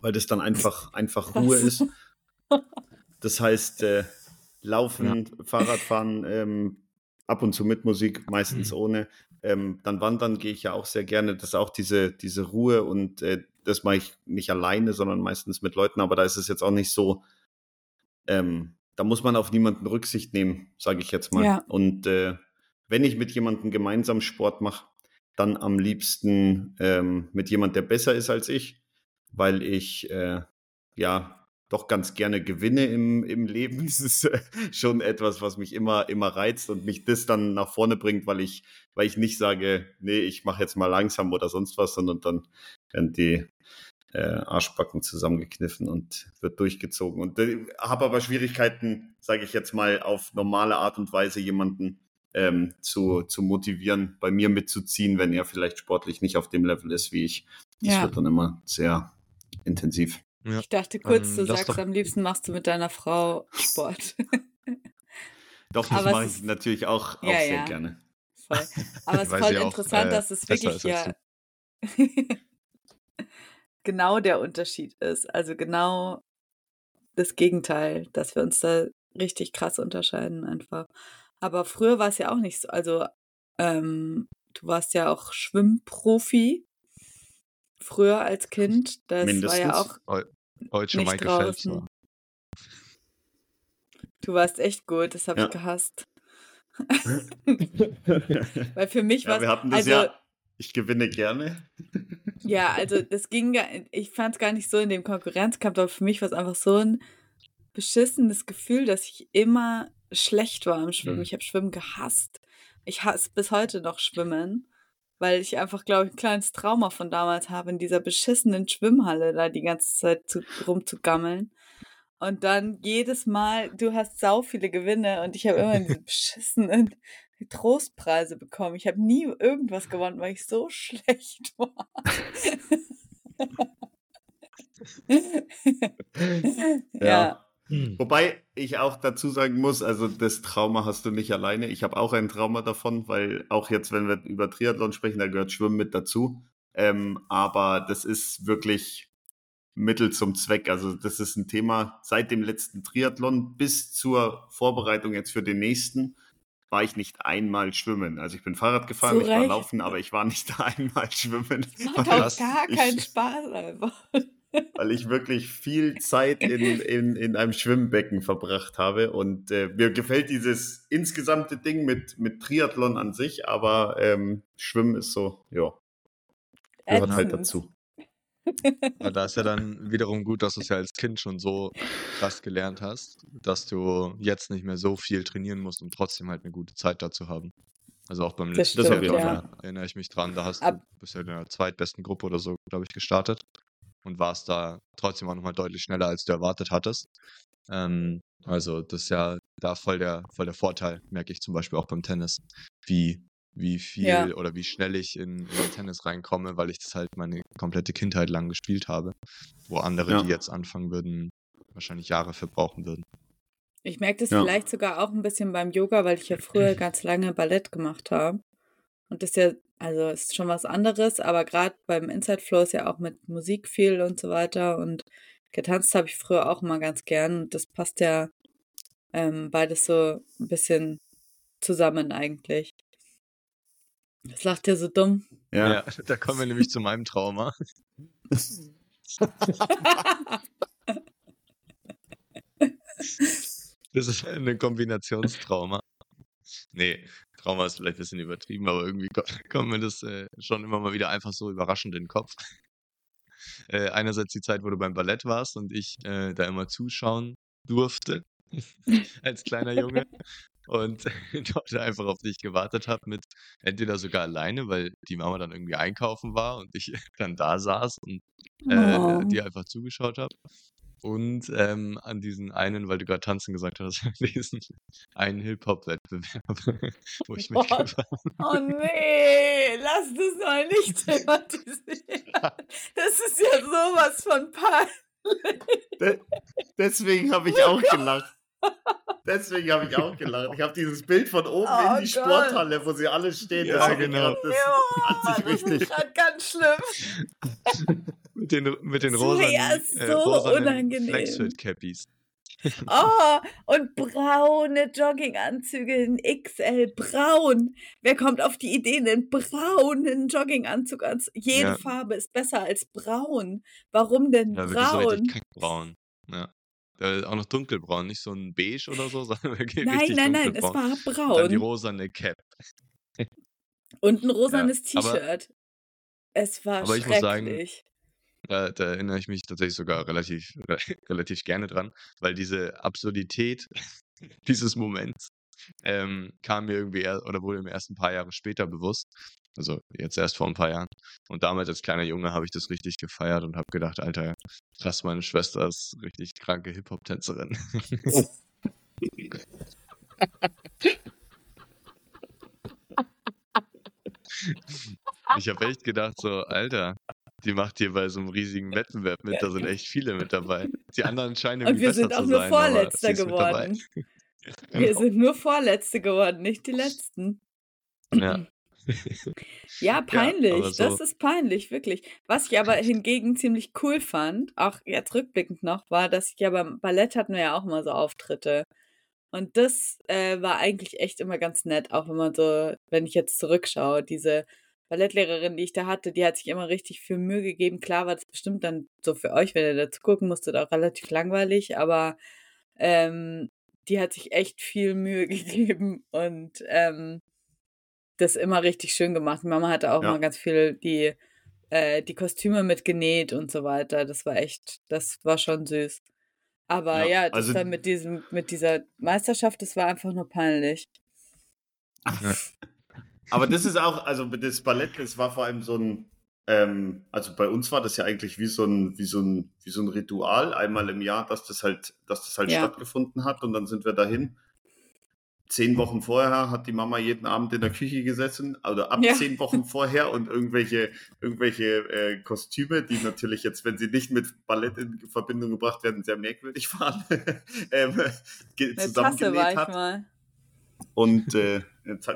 weil das dann einfach, einfach Ruhe ist. Das heißt, äh, Laufen, Fahrradfahren, ähm, ab und zu mit Musik, meistens Mhm. ohne. Ähm, dann wandern gehe ich ja auch sehr gerne. Das ist auch diese, diese Ruhe und äh, das mache ich nicht alleine, sondern meistens mit Leuten. Aber da ist es jetzt auch nicht so, ähm, da muss man auf niemanden Rücksicht nehmen, sage ich jetzt mal. Ja. Und äh, wenn ich mit jemandem gemeinsam Sport mache, dann am liebsten ähm, mit jemand, der besser ist als ich, weil ich äh, ja doch ganz gerne gewinne im, im Leben. Das ist äh, schon etwas, was mich immer, immer reizt und mich das dann nach vorne bringt, weil ich, weil ich nicht sage, nee, ich mache jetzt mal langsam oder sonst was, sondern dann werden die äh, Arschbacken zusammengekniffen und wird durchgezogen. Und äh, habe aber Schwierigkeiten, sage ich jetzt mal, auf normale Art und Weise jemanden ähm, zu, zu motivieren, bei mir mitzuziehen, wenn er vielleicht sportlich nicht auf dem Level ist wie ich. Das Ja. wird dann immer sehr intensiv. Ja. Ich dachte kurz, Ähm, du sagst, doch- am liebsten machst du mit deiner Frau Sport. Doch, das mache ich natürlich auch, auch Ja, sehr ja. gerne. Voll. Aber es ist voll sie auch, interessant, äh, dass es wirklich ja genau der Unterschied ist. Also genau das Gegenteil, dass wir uns da richtig krass unterscheiden einfach. Aber früher war es ja auch nicht so. Also ähm, du warst ja auch Schwimmprofi früher als Kind. Das war Mindestens. ja auch Deutsche nicht Michael draußen. Phelps. Du warst echt gut, das habe Ja. ich gehasst. Weil für mich war ja, wir hatten das also, ja. Ich gewinne gerne. Ja, also das ging gar, ich fand es gar nicht so in dem Konkurrenzkampf, aber für mich war es einfach so ein beschissenes Gefühl, dass ich immer schlecht war im Schwimmen. Mhm. Ich habe Schwimmen gehasst. Ich hasse bis heute noch Schwimmen, weil ich einfach, glaube ich, ein kleines Trauma von damals habe, in dieser beschissenen Schwimmhalle da die ganze Zeit zu, rumzugammeln. Und dann jedes Mal, du hast sau viele Gewinne und ich habe immer diese beschissenen Trostpreise bekommen. Ich habe nie irgendwas gewonnen, weil ich so schlecht war. ja. Hm. Wobei ich auch dazu sagen muss, also das Trauma hast du nicht alleine. Ich habe auch ein Trauma davon, weil auch jetzt, wenn wir über Triathlon sprechen, da gehört Schwimmen mit dazu. Ähm, aber das ist wirklich Mittel zum Zweck. Also das ist ein Thema seit dem letzten Triathlon bis zur Vorbereitung jetzt für den nächsten war ich nicht einmal schwimmen. Also ich bin Fahrrad gefahren, Zu ich war laufen, aber ich war nicht einmal schwimmen. Macht weil auch gar ich- keinen Spaß einfach. Weil ich wirklich viel Zeit in, in, in einem Schwimmbecken verbracht habe. Und äh, mir gefällt dieses insgesamte Ding mit, mit Triathlon an sich, aber ähm, Schwimmen ist so, ja, gehört halt dazu. Ja, da ist ja dann wiederum gut, dass du es ja als Kind schon so krass gelernt hast, dass du jetzt nicht mehr so viel trainieren musst, um trotzdem halt eine gute Zeit dazu haben. Also auch beim letzten Triathlon, ja. da erinnere ich mich dran, da hast Ab- du bisher in der zweitbesten Gruppe oder so, glaube ich, gestartet und warst da trotzdem auch nochmal deutlich schneller, als du erwartet hattest. Ähm, also das ist ja da voll der, voll der Vorteil, merke ich zum Beispiel auch beim Tennis, wie, wie viel Ja. oder wie schnell ich in, in den Tennis reinkomme, weil ich das halt meine komplette Kindheit lang gespielt habe, wo andere, Ja. die jetzt anfangen würden, wahrscheinlich Jahre für brauchen würden. Ich merke das Ja. vielleicht sogar auch ein bisschen beim Yoga, weil ich ja früher ganz lange Ballett gemacht habe. Und das ist ja, also ist schon was anderes, aber gerade beim Inside Flow ist ja auch mit Musik viel und so weiter. Und getanzt habe ich früher auch immer ganz gern. Und das passt ja ähm, beides so ein bisschen zusammen eigentlich. Das lacht ja so dumm. Ja, da kommen wir nämlich zu meinem Trauma. Das ist eine Kombinationstrauma. Nee, Trauma ist vielleicht ein bisschen übertrieben, aber irgendwie ko- kommt mir das äh, schon immer mal wieder einfach so überraschend in den Kopf. Äh, einerseits die Zeit, wo du beim Ballett warst und ich äh, da immer zuschauen durfte als kleiner Junge und dort einfach auf dich gewartet habe mit entweder sogar alleine, weil die Mama dann irgendwie einkaufen war und ich dann da saß und äh, Oh. dir einfach zugeschaut habe. Und ähm, an diesen einen, weil du gerade tanzen gesagt hast, diesen einen Hip-Hop-Wettbewerb, wo ich Gott. mitgefahren Oh nee, lass das mal nicht thematisieren. Das ist ja sowas von peinlich. De deswegen habe ich auch gelacht. Deswegen habe ich auch gelacht. Ich habe dieses Bild von oben Oh in die Gott. Sporthalle, wo sie alle stehen. Ja, genau. grad- Das hat sich das ist richtig. gerade ganz schlimm. mit den, mit den Das rosanen, wär äh, so rosanen. Flexfit-Cappies. Oh, und braune Jogginganzüge in XL, braun. Wer kommt auf die Idee, einen braunen Jogginganzug anzu... Jede Ja. Farbe ist besser als braun. Warum denn Ja, wirklich so braun? Ja. Äh, auch noch dunkelbraun, nicht so ein Beige oder so, sondern wirklich Nein, nein, nein, es war Und dann die braun. rosane Cap. Und ein Ja, rosanes aber, T-Shirt. Es war aber ich muss sagen, schrecklich. Da, da erinnere ich mich tatsächlich sogar relativ, relativ gerne dran, weil diese Absurdität dieses Moments ähm, kam mir irgendwie oder wurde mir erst ein paar Jahre später bewusst. Also jetzt erst vor ein paar Jahren. Und damals als kleiner Junge habe ich das richtig gefeiert und habe gedacht, Alter, krass, meine Schwester ist richtig kranke Hip-Hop-Tänzerin. Ich habe echt gedacht, so, Alter, die macht hier bei so einem riesigen Wettbewerb mit, da sind echt viele mit dabei. Die anderen scheinen Und irgendwie wir besser sind auch zu nur sein, aber Vorletzter sie ist mit dabei. geworden. Wir sind nur Vorletzte geworden, nicht die Letzten. Ja. Ja, Ja, peinlich. Das so, ist peinlich, wirklich. Was ich aber hingegen ziemlich cool fand, auch jetzt rückblickend noch, war, dass ich ja beim Ballett hatten wir ja auch immer so Auftritte. Und das äh, war eigentlich echt immer ganz nett, auch wenn man so, wenn ich jetzt zurückschaue, diese Ballettlehrerin, die ich da hatte, die hat sich immer richtig viel Mühe gegeben. Klar war das bestimmt dann so für euch, wenn ihr dazu gucken musstet, auch relativ langweilig, aber ähm, die hat sich echt viel Mühe gegeben und ähm, das immer richtig schön gemacht. Mama hatte auch immer Ja. ganz viel die, äh, die Kostüme mitgenäht und so weiter. Das war echt, das war schon süß. Aber Ja, ja, das also dann mit diesem, mit dieser Meisterschaft, das war einfach nur peinlich. Aber das ist auch, also das Ballett, das war vor allem so ein, ähm, also bei uns war das ja eigentlich wie so ein, wie so ein, wie so ein Ritual einmal im Jahr, dass das halt, dass das halt Ja. stattgefunden hat und dann sind wir dahin. Zehn Wochen vorher hat die Mama jeden Abend in der Küche gesessen, oder ab Ja. zehn Wochen vorher und irgendwelche, irgendwelche äh, Kostüme, die natürlich jetzt, wenn sie nicht mit Ballett in Verbindung gebracht werden, sehr merkwürdig waren, ähm, zusammengenäht ich hat. mal. Und äh,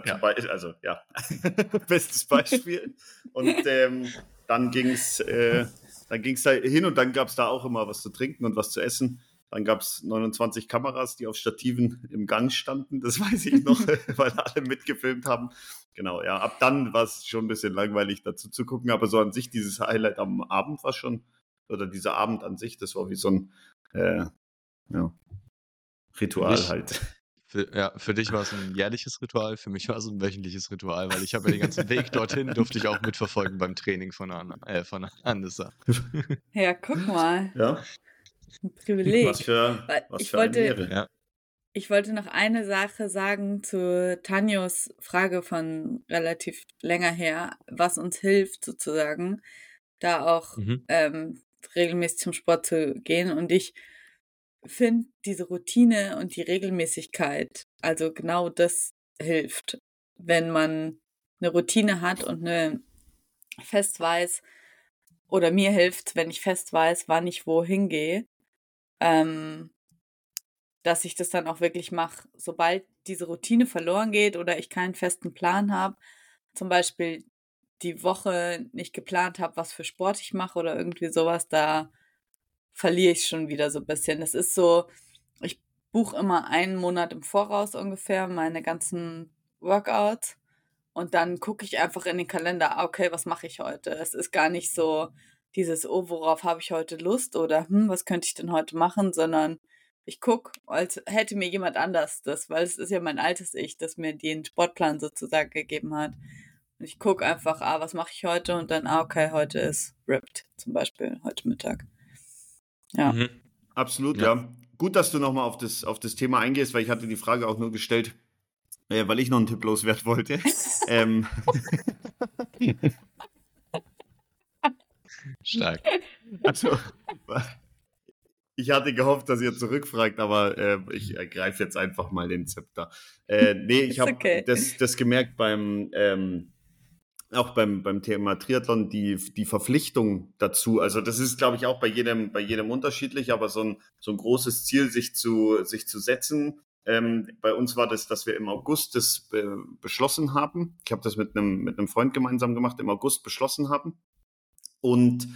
Ja. also ja, bestes Beispiel. Und ähm, dann ging es äh, dann ging's da hin und dann gab es da auch immer was zu trinken und was zu essen. Dann gab es 29 Kameras, die auf Stativen im Gang standen. Das weiß ich noch, weil alle mitgefilmt haben. Genau, ja. Ab dann war es schon ein bisschen langweilig dazu zu gucken, aber so an sich dieses Highlight am Abend war schon, oder dieser Abend an sich, das war wie so ein äh, ja, Ritual halt. Für, ja, für dich war es ein jährliches Ritual, für mich war es ein wöchentliches Ritual, weil ich habe ja den ganzen Weg dorthin, durfte ich auch mitverfolgen beim Training von, Anna, äh, von Anissa. Ja, guck mal. Ja. Ein Privileg. Was für, was ich für eine wollte, Ehre. Ja. ich wollte noch eine Sache sagen zu Tanjos Frage von relativ länger her, was uns hilft sozusagen, da auch Mhm. ähm, regelmäßig zum Sport zu gehen. Und ich finde diese Routine und die Regelmäßigkeit, also genau das hilft, wenn man eine Routine hat und eine fest weiß, oder mir hilft, wenn ich fest weiß, wann ich wohin gehe, ähm, dass ich das dann auch wirklich mache, sobald diese Routine verloren geht oder ich keinen festen Plan habe, zum Beispiel die Woche nicht geplant habe, was für Sport ich mache oder irgendwie sowas, da verliere ich schon wieder so ein bisschen. Das ist so, ich buche immer einen Monat im Voraus ungefähr meine ganzen Workouts und dann gucke ich einfach in den Kalender, ah, okay, was mache ich heute? Es ist gar nicht so dieses, oh, worauf habe ich heute Lust oder hm, was könnte ich denn heute machen, sondern ich gucke, als hätte mir jemand anders das, weil es ist ja mein altes Ich, das mir den Sportplan sozusagen gegeben hat. Und ich gucke einfach, ah, was mache ich heute? Und dann, ah, okay, heute ist Ripped zum Beispiel, heute Mittag. Ja. Mhm. Absolut, Ja. ja. Gut, dass du nochmal auf das, auf das Thema eingehst, weil ich hatte die Frage auch nur gestellt, äh, weil ich noch einen Tipp loswerden wollte. ähm, Stark. also, ich hatte gehofft, dass ihr zurückfragt, aber äh, ich ergreife jetzt einfach mal den Zepter. Äh, nee, ich habe okay. das, das gemerkt beim, ähm, auch beim, beim Thema Triathlon, die, die Verpflichtung dazu. Also das ist, glaube ich, auch bei jedem, bei jedem unterschiedlich, aber so ein, so ein großes Ziel, sich zu, sich zu setzen. Ähm, bei uns war das, dass wir im August das äh, beschlossen haben. Ich habe das mit einem, mit einem Freund gemeinsam gemacht, im August beschlossen haben. Und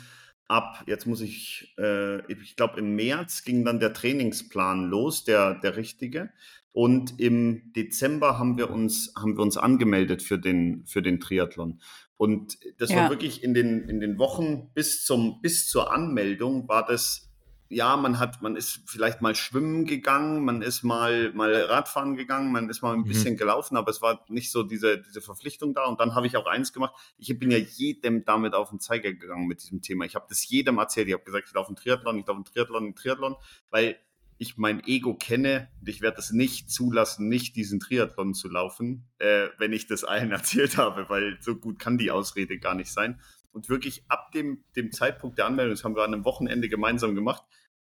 ab, jetzt muss ich, äh, ich glaube im März ging dann der Trainingsplan los, der, der richtige. Und im Dezember haben wir uns, haben wir uns angemeldet für den, für den Triathlon. Und das ja. war wirklich in den, in den Wochen bis zum, bis zur Anmeldung war das ja, man hat, man ist vielleicht mal schwimmen gegangen, man ist mal, mal Radfahren gegangen, man ist mal ein mhm. bisschen gelaufen, aber es war nicht so diese, diese Verpflichtung da. Und dann habe ich auch eins gemacht. Ich bin ja jedem damit auf den Zeiger gegangen mit diesem Thema. Ich habe das jedem erzählt. Ich habe gesagt, ich laufe einen Triathlon, ich laufe einen Triathlon, einen Triathlon, weil ich mein Ego kenne und ich werde es nicht zulassen, nicht diesen Triathlon zu laufen, äh, wenn ich das allen erzählt habe, weil so gut kann die Ausrede gar nicht sein. Und wirklich ab dem, dem Zeitpunkt der Anmeldung, das haben wir an einem Wochenende gemeinsam gemacht,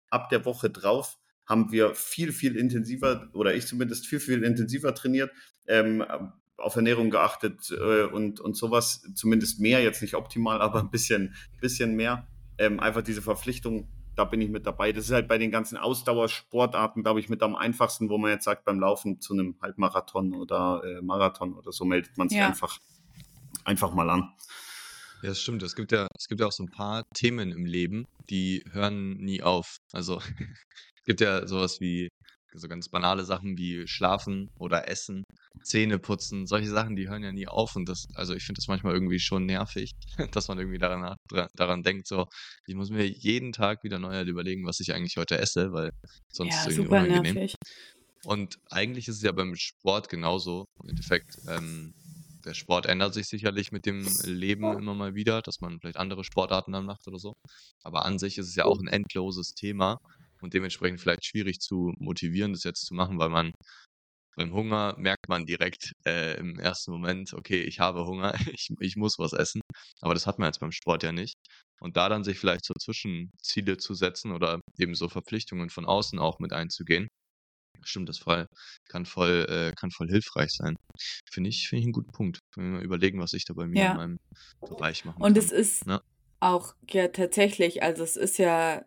ab der Woche drauf haben wir viel, viel intensiver, oder ich zumindest viel, viel intensiver trainiert, ähm, auf Ernährung geachtet äh, und, und sowas, zumindest mehr, jetzt nicht optimal, aber ein bisschen, bisschen mehr. Ähm, einfach diese Verpflichtung, da bin ich mit dabei. Das ist halt bei den ganzen Ausdauersportarten, glaube ich, mit am einfachsten, wo man jetzt sagt, beim Laufen zu einem Halbmarathon oder äh, Marathon oder so meldet man sich ja. einfach, einfach mal an. Ja, das stimmt. Es gibt ja, es gibt ja auch so ein paar Themen im Leben, die hören nie auf. Also es gibt ja sowas wie so ganz banale Sachen wie Schlafen oder Essen, Zähne putzen, solche Sachen, die hören ja nie auf. Und das, also ich finde das manchmal irgendwie schon nervig, dass man irgendwie daran, daran denkt, so, ich muss mir jeden Tag wieder neu halt überlegen, was ich eigentlich heute esse, weil sonst ja, ist es irgendwie unangenehm. Nervig. Und eigentlich ist es ja beim Sport genauso. Im Endeffekt, ähm, der Sport ändert sich sicherlich mit dem Leben immer mal wieder, dass man vielleicht andere Sportarten dann macht oder so. Aber an sich ist es ja auch ein endloses Thema und dementsprechend vielleicht schwierig zu motivieren, das jetzt zu machen, weil man beim Hunger merkt man direkt äh, im ersten Moment, okay, ich habe Hunger, ich, ich muss was essen. Aber das hat man jetzt beim Sport ja nicht. Und da dann sich vielleicht so Zwischenziele zu setzen oder eben so Verpflichtungen von außen auch mit einzugehen, Stimmt, das voll, kann voll, äh, kann voll hilfreich sein. Finde ich, finde ich einen guten Punkt. Wenn wir mal überlegen, was ich da bei mir ja. in meinem Bereich machen Und kann. es ist ja. auch ja tatsächlich, also es ist ja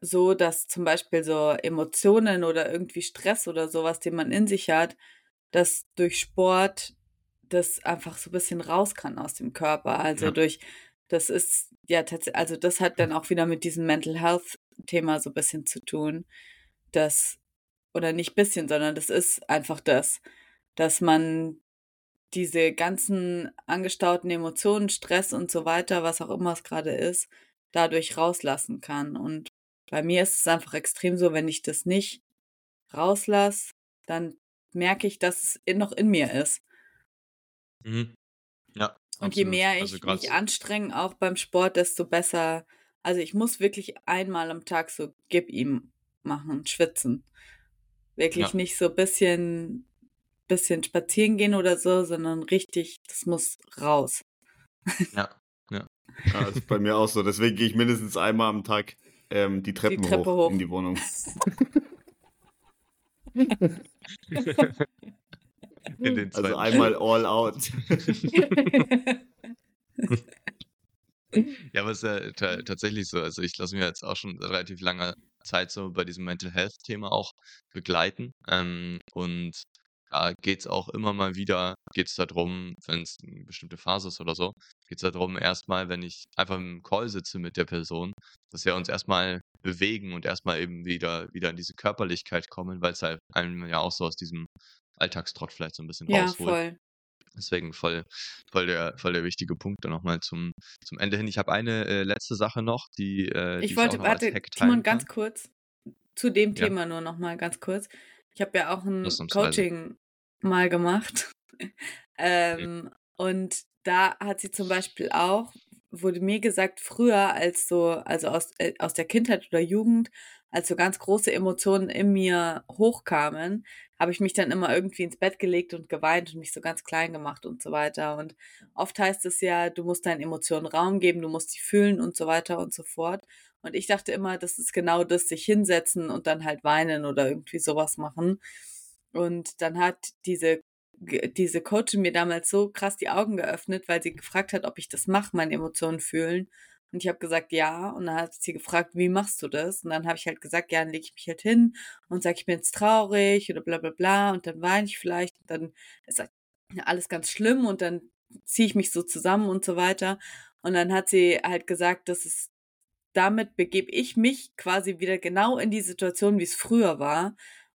so, dass zum Beispiel so Emotionen oder irgendwie Stress oder sowas, den man in sich hat, dass durch Sport das einfach so ein bisschen raus kann aus dem Körper. Also ja. durch, das ist ja tatsächlich, also das hat dann auch wieder mit diesem Mental Health Thema so ein bisschen zu tun, dass oder nicht bisschen, sondern das ist einfach das, dass man diese ganzen angestauten Emotionen, Stress und so weiter, was auch immer es gerade ist, dadurch rauslassen kann. Und bei mir ist es einfach extrem so, wenn ich das nicht rauslasse, dann merke ich, dass es in, noch in mir ist. Mhm. Ja. Und absolut. je mehr ich also mich anstrenge, auch beim Sport, desto besser. Also ich muss wirklich einmal am Tag so gib ihm machen, schwitzen. Wirklich ja. nicht so ein bisschen, bisschen spazieren gehen oder so, sondern richtig, das muss raus. Ja, ja. ja das ist bei mir auch so. Deswegen gehe ich mindestens einmal am Tag ähm, die, Treppen die Treppe hoch, hoch in die Wohnung. also einmal all out. ja, aber es ist ja tatsächlich so. Also ich lasse mir jetzt auch schon relativ lange Zeit so bei diesem Mental Health-Thema auch begleiten. Ähm, und da geht es auch immer mal wieder, geht es darum, wenn es eine bestimmte Phase ist oder so, geht es darum, erstmal, wenn ich einfach im Call sitze mit der Person, dass wir uns erstmal bewegen und erstmal eben wieder, wieder in diese Körperlichkeit kommen, weil es halt einem ja auch so aus diesem Alltagstrott vielleicht so ein bisschen ja, rausholt. Voll. Deswegen voll, voll, der, voll der wichtige Punkt dann nochmal zum, zum Ende hin. Ich habe eine äh, letzte Sache noch, die. Äh, ich die wollte, ich warte, Timon, ganz kurz zu dem ja. Thema nur nochmal ganz kurz. Ich habe ja auch ein Coaching mal gemacht. ähm, okay. Und da hat sie zum Beispiel auch, wurde mir gesagt, früher als so, also aus, äh, aus der Kindheit oder Jugend, als so ganz große Emotionen in mir hochkamen, habe ich mich dann immer irgendwie ins Bett gelegt und geweint und mich so ganz klein gemacht und so weiter. Und oft heißt es ja, du musst deinen Emotionen Raum geben, du musst sie fühlen und so weiter und so fort. Und ich dachte immer, das ist genau das, sich hinsetzen und dann halt weinen oder irgendwie sowas machen. Und dann hat diese diese Coach mir damals so krass die Augen geöffnet, weil sie gefragt hat, ob ich das mache, meine Emotionen fühlen. Und ich habe gesagt, ja. Und dann hat sie gefragt, wie machst du das? Und dann habe ich halt gesagt, ja, dann lege ich mich halt hin und sage, ich bin jetzt traurig oder bla bla bla. Und dann weine ich vielleicht. Und dann ist halt alles ganz schlimm und dann ziehe ich mich so zusammen und so weiter. Und dann hat sie halt gesagt, dass es damit begebe ich mich quasi wieder genau in die Situation, wie es früher war.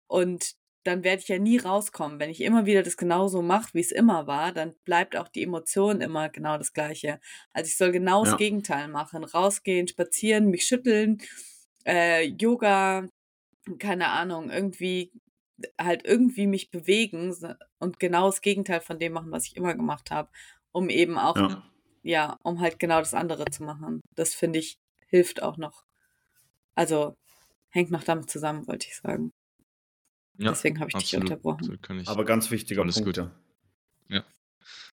Und dann werde ich ja nie rauskommen. Wenn ich immer wieder das genauso mache, wie es immer war, dann bleibt auch die Emotion immer genau das Gleiche. Also ich soll genau ja. das Gegenteil machen. Rausgehen, spazieren, mich schütteln, äh, Yoga, keine Ahnung, irgendwie halt irgendwie mich bewegen und genau das Gegenteil von dem machen, was ich immer gemacht habe, um eben auch, ja. ja, um halt genau das andere zu machen. Das finde ich hilft auch noch. Also hängt noch damit zusammen, wollte ich sagen. Ja, Deswegen habe ich absolut, dich unterbrochen. Ich, Aber ganz wichtiger Punkt. Gut. Ja.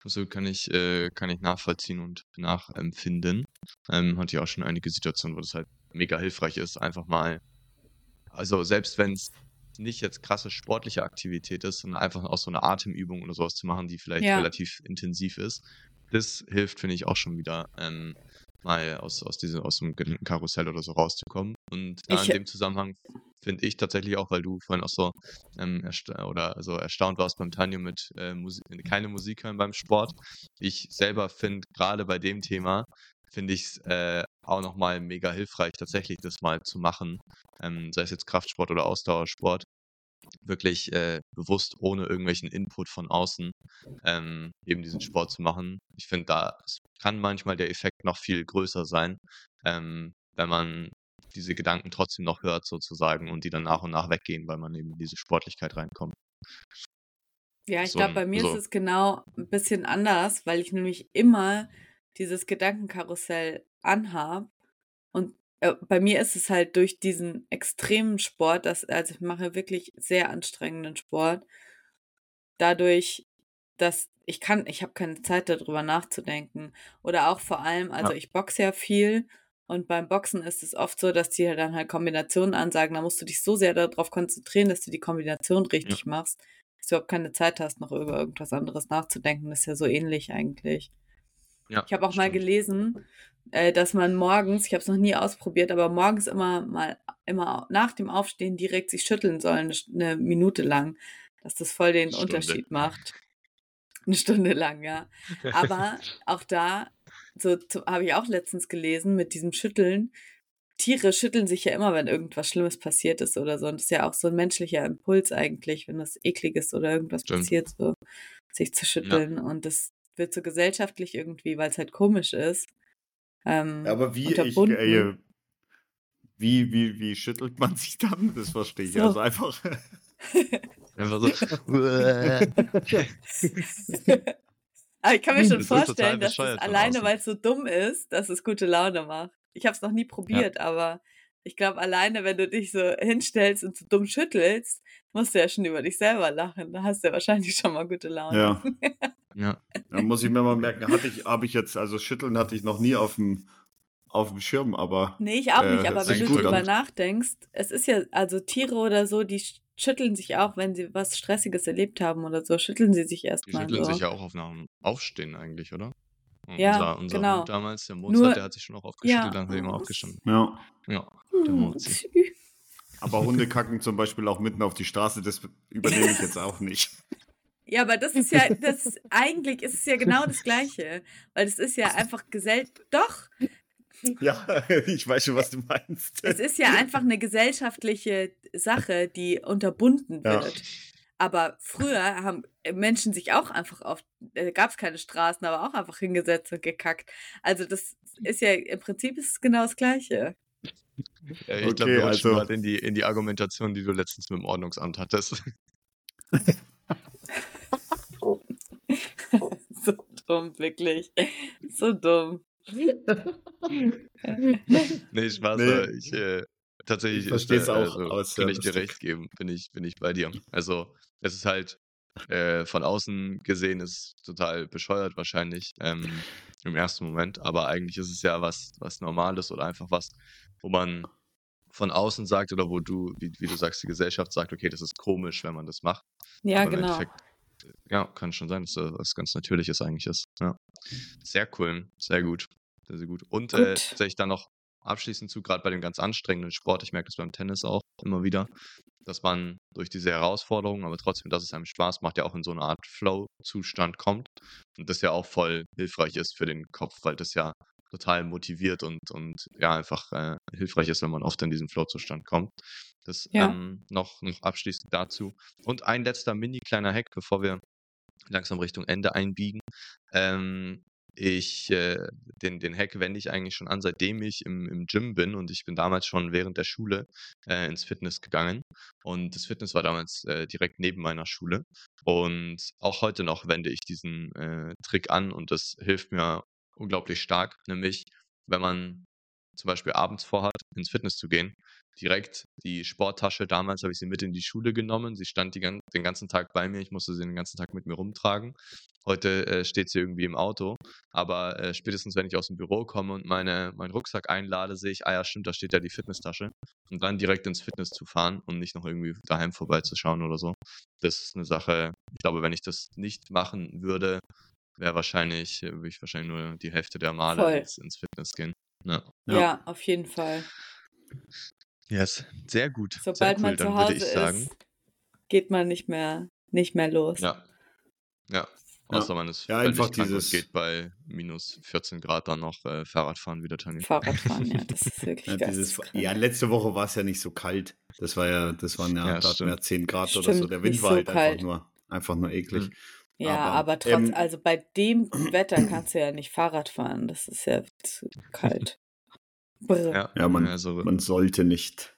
So kann ich, äh, kann ich nachvollziehen und nachempfinden. Ähm, hatte ich auch schon einige Situationen, wo das halt mega hilfreich ist, einfach mal, also selbst wenn es nicht jetzt krasse sportliche Aktivität ist, sondern einfach auch so eine Atemübung oder sowas zu machen, die vielleicht ja. relativ intensiv ist. Das hilft, finde ich, auch schon wieder, ähm, mal aus, aus, diesem, aus dem Karussell oder so rauszukommen. Und da in dem Zusammenhang finde ich tatsächlich auch, weil du vorhin auch so ähm, oder also erstaunt warst beim Tanjo mit äh, Musik, keine Musik hören beim Sport. Ich selber finde gerade bei dem Thema finde ich es äh, auch nochmal mega hilfreich, tatsächlich das mal zu machen, ähm, sei es jetzt Kraftsport oder Ausdauersport, wirklich äh, bewusst ohne irgendwelchen Input von außen ähm, eben diesen Sport zu machen. Ich finde, da kann manchmal der Effekt noch viel größer sein, ähm, wenn man diese Gedanken trotzdem noch hört sozusagen und die dann nach und nach weggehen, weil man eben in diese Sportlichkeit reinkommt. Ja, ich so, glaube, bei mir so. ist es genau ein bisschen anders, weil ich nämlich immer dieses Gedankenkarussell anhab und äh, bei mir ist es halt durch diesen extremen Sport, dass, also ich mache wirklich sehr anstrengenden Sport, dadurch, dass ich kann, ich habe keine Zeit darüber nachzudenken. Oder auch vor allem, also ja. ich boxe ja viel und beim Boxen ist es oft so, dass die halt dann halt Kombinationen ansagen. Da musst du dich so sehr darauf konzentrieren, dass du die Kombination richtig ja. machst, dass du überhaupt keine Zeit hast, noch über irgendwas anderes nachzudenken. Das ist ja so ähnlich eigentlich. Ja, ich habe auch stimmt. mal gelesen, äh, dass man morgens, ich habe es noch nie ausprobiert, aber morgens immer mal, immer nach dem Aufstehen direkt sich schütteln soll, eine, eine Minute lang, dass das voll den Stunde. Unterschied macht. Eine Stunde lang, ja. Aber auch da, so habe ich auch letztens gelesen, mit diesem Schütteln, Tiere schütteln sich ja immer, wenn irgendwas Schlimmes passiert ist oder so. Und das ist ja auch so ein menschlicher Impuls eigentlich, wenn das eklig ist oder irgendwas Stimmt. passiert, so sich zu schütteln. Ja. Und das wird so gesellschaftlich irgendwie, weil es halt komisch ist. Ähm, aber wie, ich, äh, wie, wie, wie schüttelt man sich dann? Das verstehe ich. So. Also einfach. einfach so. aber ich kann mir schon das vorstellen, dass es alleine, weil es so dumm ist, dass es gute Laune macht. Ich habe es noch nie probiert, ja. aber ich glaube, alleine, wenn du dich so hinstellst und so dumm schüttelst, musst du ja schon über dich selber lachen. Da hast du ja wahrscheinlich schon mal gute Laune. Ja. ja. Da muss ich mir mal merken, hatte ich, habe ich jetzt, also schütteln hatte ich noch nie auf dem auf dem Schirm, aber. Nee, ich auch nicht, äh, aber wenn du darüber nachdenkst, es ist ja, also Tiere oder so, die schütteln sich auch, wenn sie was Stressiges erlebt haben oder so, schütteln sie sich erstmal. Die schütteln so. sich ja auch auf einem Aufstehen eigentlich, oder? Ja, unser, unser genau. Hund damals, der Mozart, Nur, der hat sich schon auch aufgeschüttelt, ja. dann hat er immer aufgestanden. Ja. Ja, der Mozart. Aber Hunde kacken zum Beispiel auch mitten auf die Straße, das übernehme ich jetzt auch nicht. Ja, aber das ist ja, das ist, eigentlich ist es ja genau das Gleiche. Weil es ist ja einfach gesellt. Doch. Ja, ich weiß schon, was du meinst. Es ist ja einfach eine gesellschaftliche Sache, die unterbunden wird. Ja. Aber früher haben Menschen sich auch einfach auf, äh, gab es keine Straßen, aber auch einfach hingesetzt und gekackt. Also das ist ja, im Prinzip ist genau das Gleiche. Ja, ich okay, glaube, wir also, gerade in die, in die Argumentation, die du letztens mit dem Ordnungsamt hattest. so dumm, wirklich. So dumm. nee, Spaß. Nee. Ich, äh, tatsächlich ich ist, äh, auch, also, kann ich dir recht geben, bin ich, bin ich bei dir. Also, es ist halt äh, von außen gesehen ist total bescheuert wahrscheinlich ähm, im ersten Moment, aber eigentlich ist es ja was, was Normales oder einfach was, wo man von außen sagt oder wo du, wie, wie du sagst, die Gesellschaft sagt, okay, das ist komisch, wenn man das macht. Ja, genau. Ja, kann schon sein, dass das was ganz Natürliches eigentlich ist. Ja. Sehr cool, sehr gut. Sehr, sehr gut. Und äh, gut. Äh, ich dann noch abschließend zu, gerade bei dem ganz anstrengenden Sport, ich merke das beim Tennis auch immer wieder, dass man durch diese Herausforderungen, aber trotzdem, dass es einem Spaß macht, ja auch in so eine Art Flow-Zustand kommt. Und das ja auch voll hilfreich ist für den Kopf, weil das ja total motiviert und, und ja, einfach äh, hilfreich ist, wenn man oft in diesen Flow-Zustand kommt. Das Ja. ähm, noch, noch abschließend dazu. Und ein letzter mini kleiner Hack, bevor wir langsam Richtung Ende einbiegen. Ähm, ich, äh, den, den Hack wende ich eigentlich schon an, seitdem ich im, im Gym bin und ich bin damals schon während der Schule äh, ins Fitness gegangen und das Fitness war damals äh, direkt neben meiner Schule und auch heute noch wende ich diesen äh, Trick an und das hilft mir unglaublich stark, nämlich wenn man zum Beispiel abends vorhat, ins Fitness zu gehen, direkt die Sporttasche, damals habe ich sie mit in die Schule genommen, sie stand die, gan- den ganzen Tag bei mir, ich musste sie den ganzen Tag mit mir rumtragen. Heute äh, steht sie irgendwie im Auto, aber äh, spätestens wenn ich aus dem Büro komme und meine, meinen Rucksack einlade, sehe ich, ah ja, stimmt, da steht ja die Fitnesstasche. Und dann direkt ins Fitness zu fahren und nicht noch irgendwie daheim vorbeizuschauen oder so. Das ist eine Sache, ich glaube, wenn ich das nicht machen würde, wäre wahrscheinlich, äh, würde ich wahrscheinlich nur die Hälfte der Male ins, ins Fitness gehen. Ja. Ja. Ja. auf jeden Fall. Yes, sehr gut. Sobald sehr cool, man zu Hause ich sagen. ist, geht man nicht mehr, nicht mehr los. Ja. Ja. Ja. Außer man ist Ja, einfach krank dieses- und geht bei minus 14 Grad dann noch äh, Fahrradfahren wieder trainieren. Fahrradfahren, ja, das ist wirklich Ja, dieses, ja, letzte Woche war es ja nicht so kalt. Das war ja, das waren ja, Ja, stimmt. ja 10 Grad oder Stimmt, so. Der Wind war so halt kalt. einfach nur, einfach nur eklig. Mhm. Ja, Aber, aber, trotz, ähm, also bei dem Wetter kannst du ja nicht Fahrrad fahren. Das ist ja zu kalt. Brr. Ja, Ja, man- also, Man sollte nicht.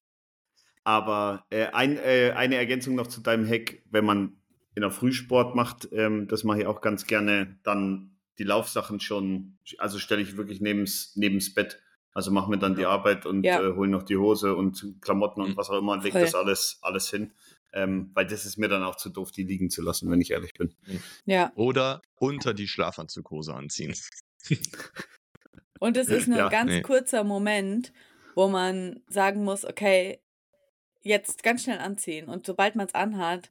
Aber äh, ein, äh, eine Ergänzung noch zu deinem Hack, wenn man in der Frühsport macht, ähm, das mache ich auch ganz gerne, dann die Laufsachen schon, also stelle ich wirklich nebens, nebens Bett. Also mache mir dann die Arbeit und Ja. äh, hole noch die Hose und Klamotten und Mhm. was auch immer und lege Voll. das alles, alles hin. Ähm, weil das ist mir dann auch zu doof, die liegen zu lassen, wenn ich ehrlich bin. Ja, oder unter die Schlafanzughose anziehen. und es ist nur Ja, ein ganz nee. kurzer Moment, wo man sagen muss, okay, jetzt ganz schnell anziehen. Und sobald man es anhat,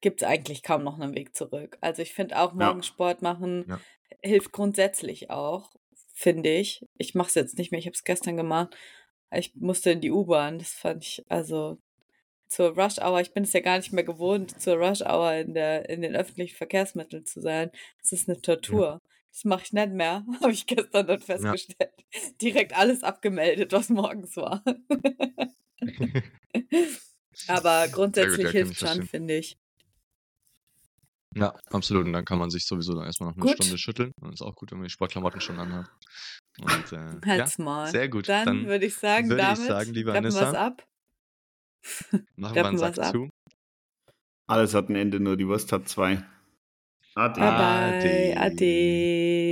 gibt es eigentlich kaum noch einen Weg zurück. Also ich finde auch Ja. morgens Sport machen Ja. hilft grundsätzlich auch, finde ich. Ich mache es jetzt nicht mehr, ich habe es gestern gemacht. Ich musste in die U-Bahn, das fand ich, also zur Rush Hour, ich bin es ja gar nicht mehr gewohnt, zur Rush Hour in, der, in den öffentlichen Verkehrsmitteln zu sein. Das ist eine Tortur. Das mache ich nicht mehr, habe ich gestern dann festgestellt. Direkt alles abgemeldet, was morgens war. Aber grundsätzlich ja, ich hilft schon, finde ich. Ja, absolut. Und dann kann man sich sowieso dann erstmal noch eine Gut. Stunde schütteln. Und ist auch gut, wenn man die Sportklamotten schon anhat. Und äh, ja, Halt's mal. sehr gut. Dann, Dann würde ich sagen, würde ich damit sagen, liebe Anissa, ab. machen wir einen Sack ab. zu. Alles hat ein Ende, nur die Wurst hat zwei. Até. Até. Até.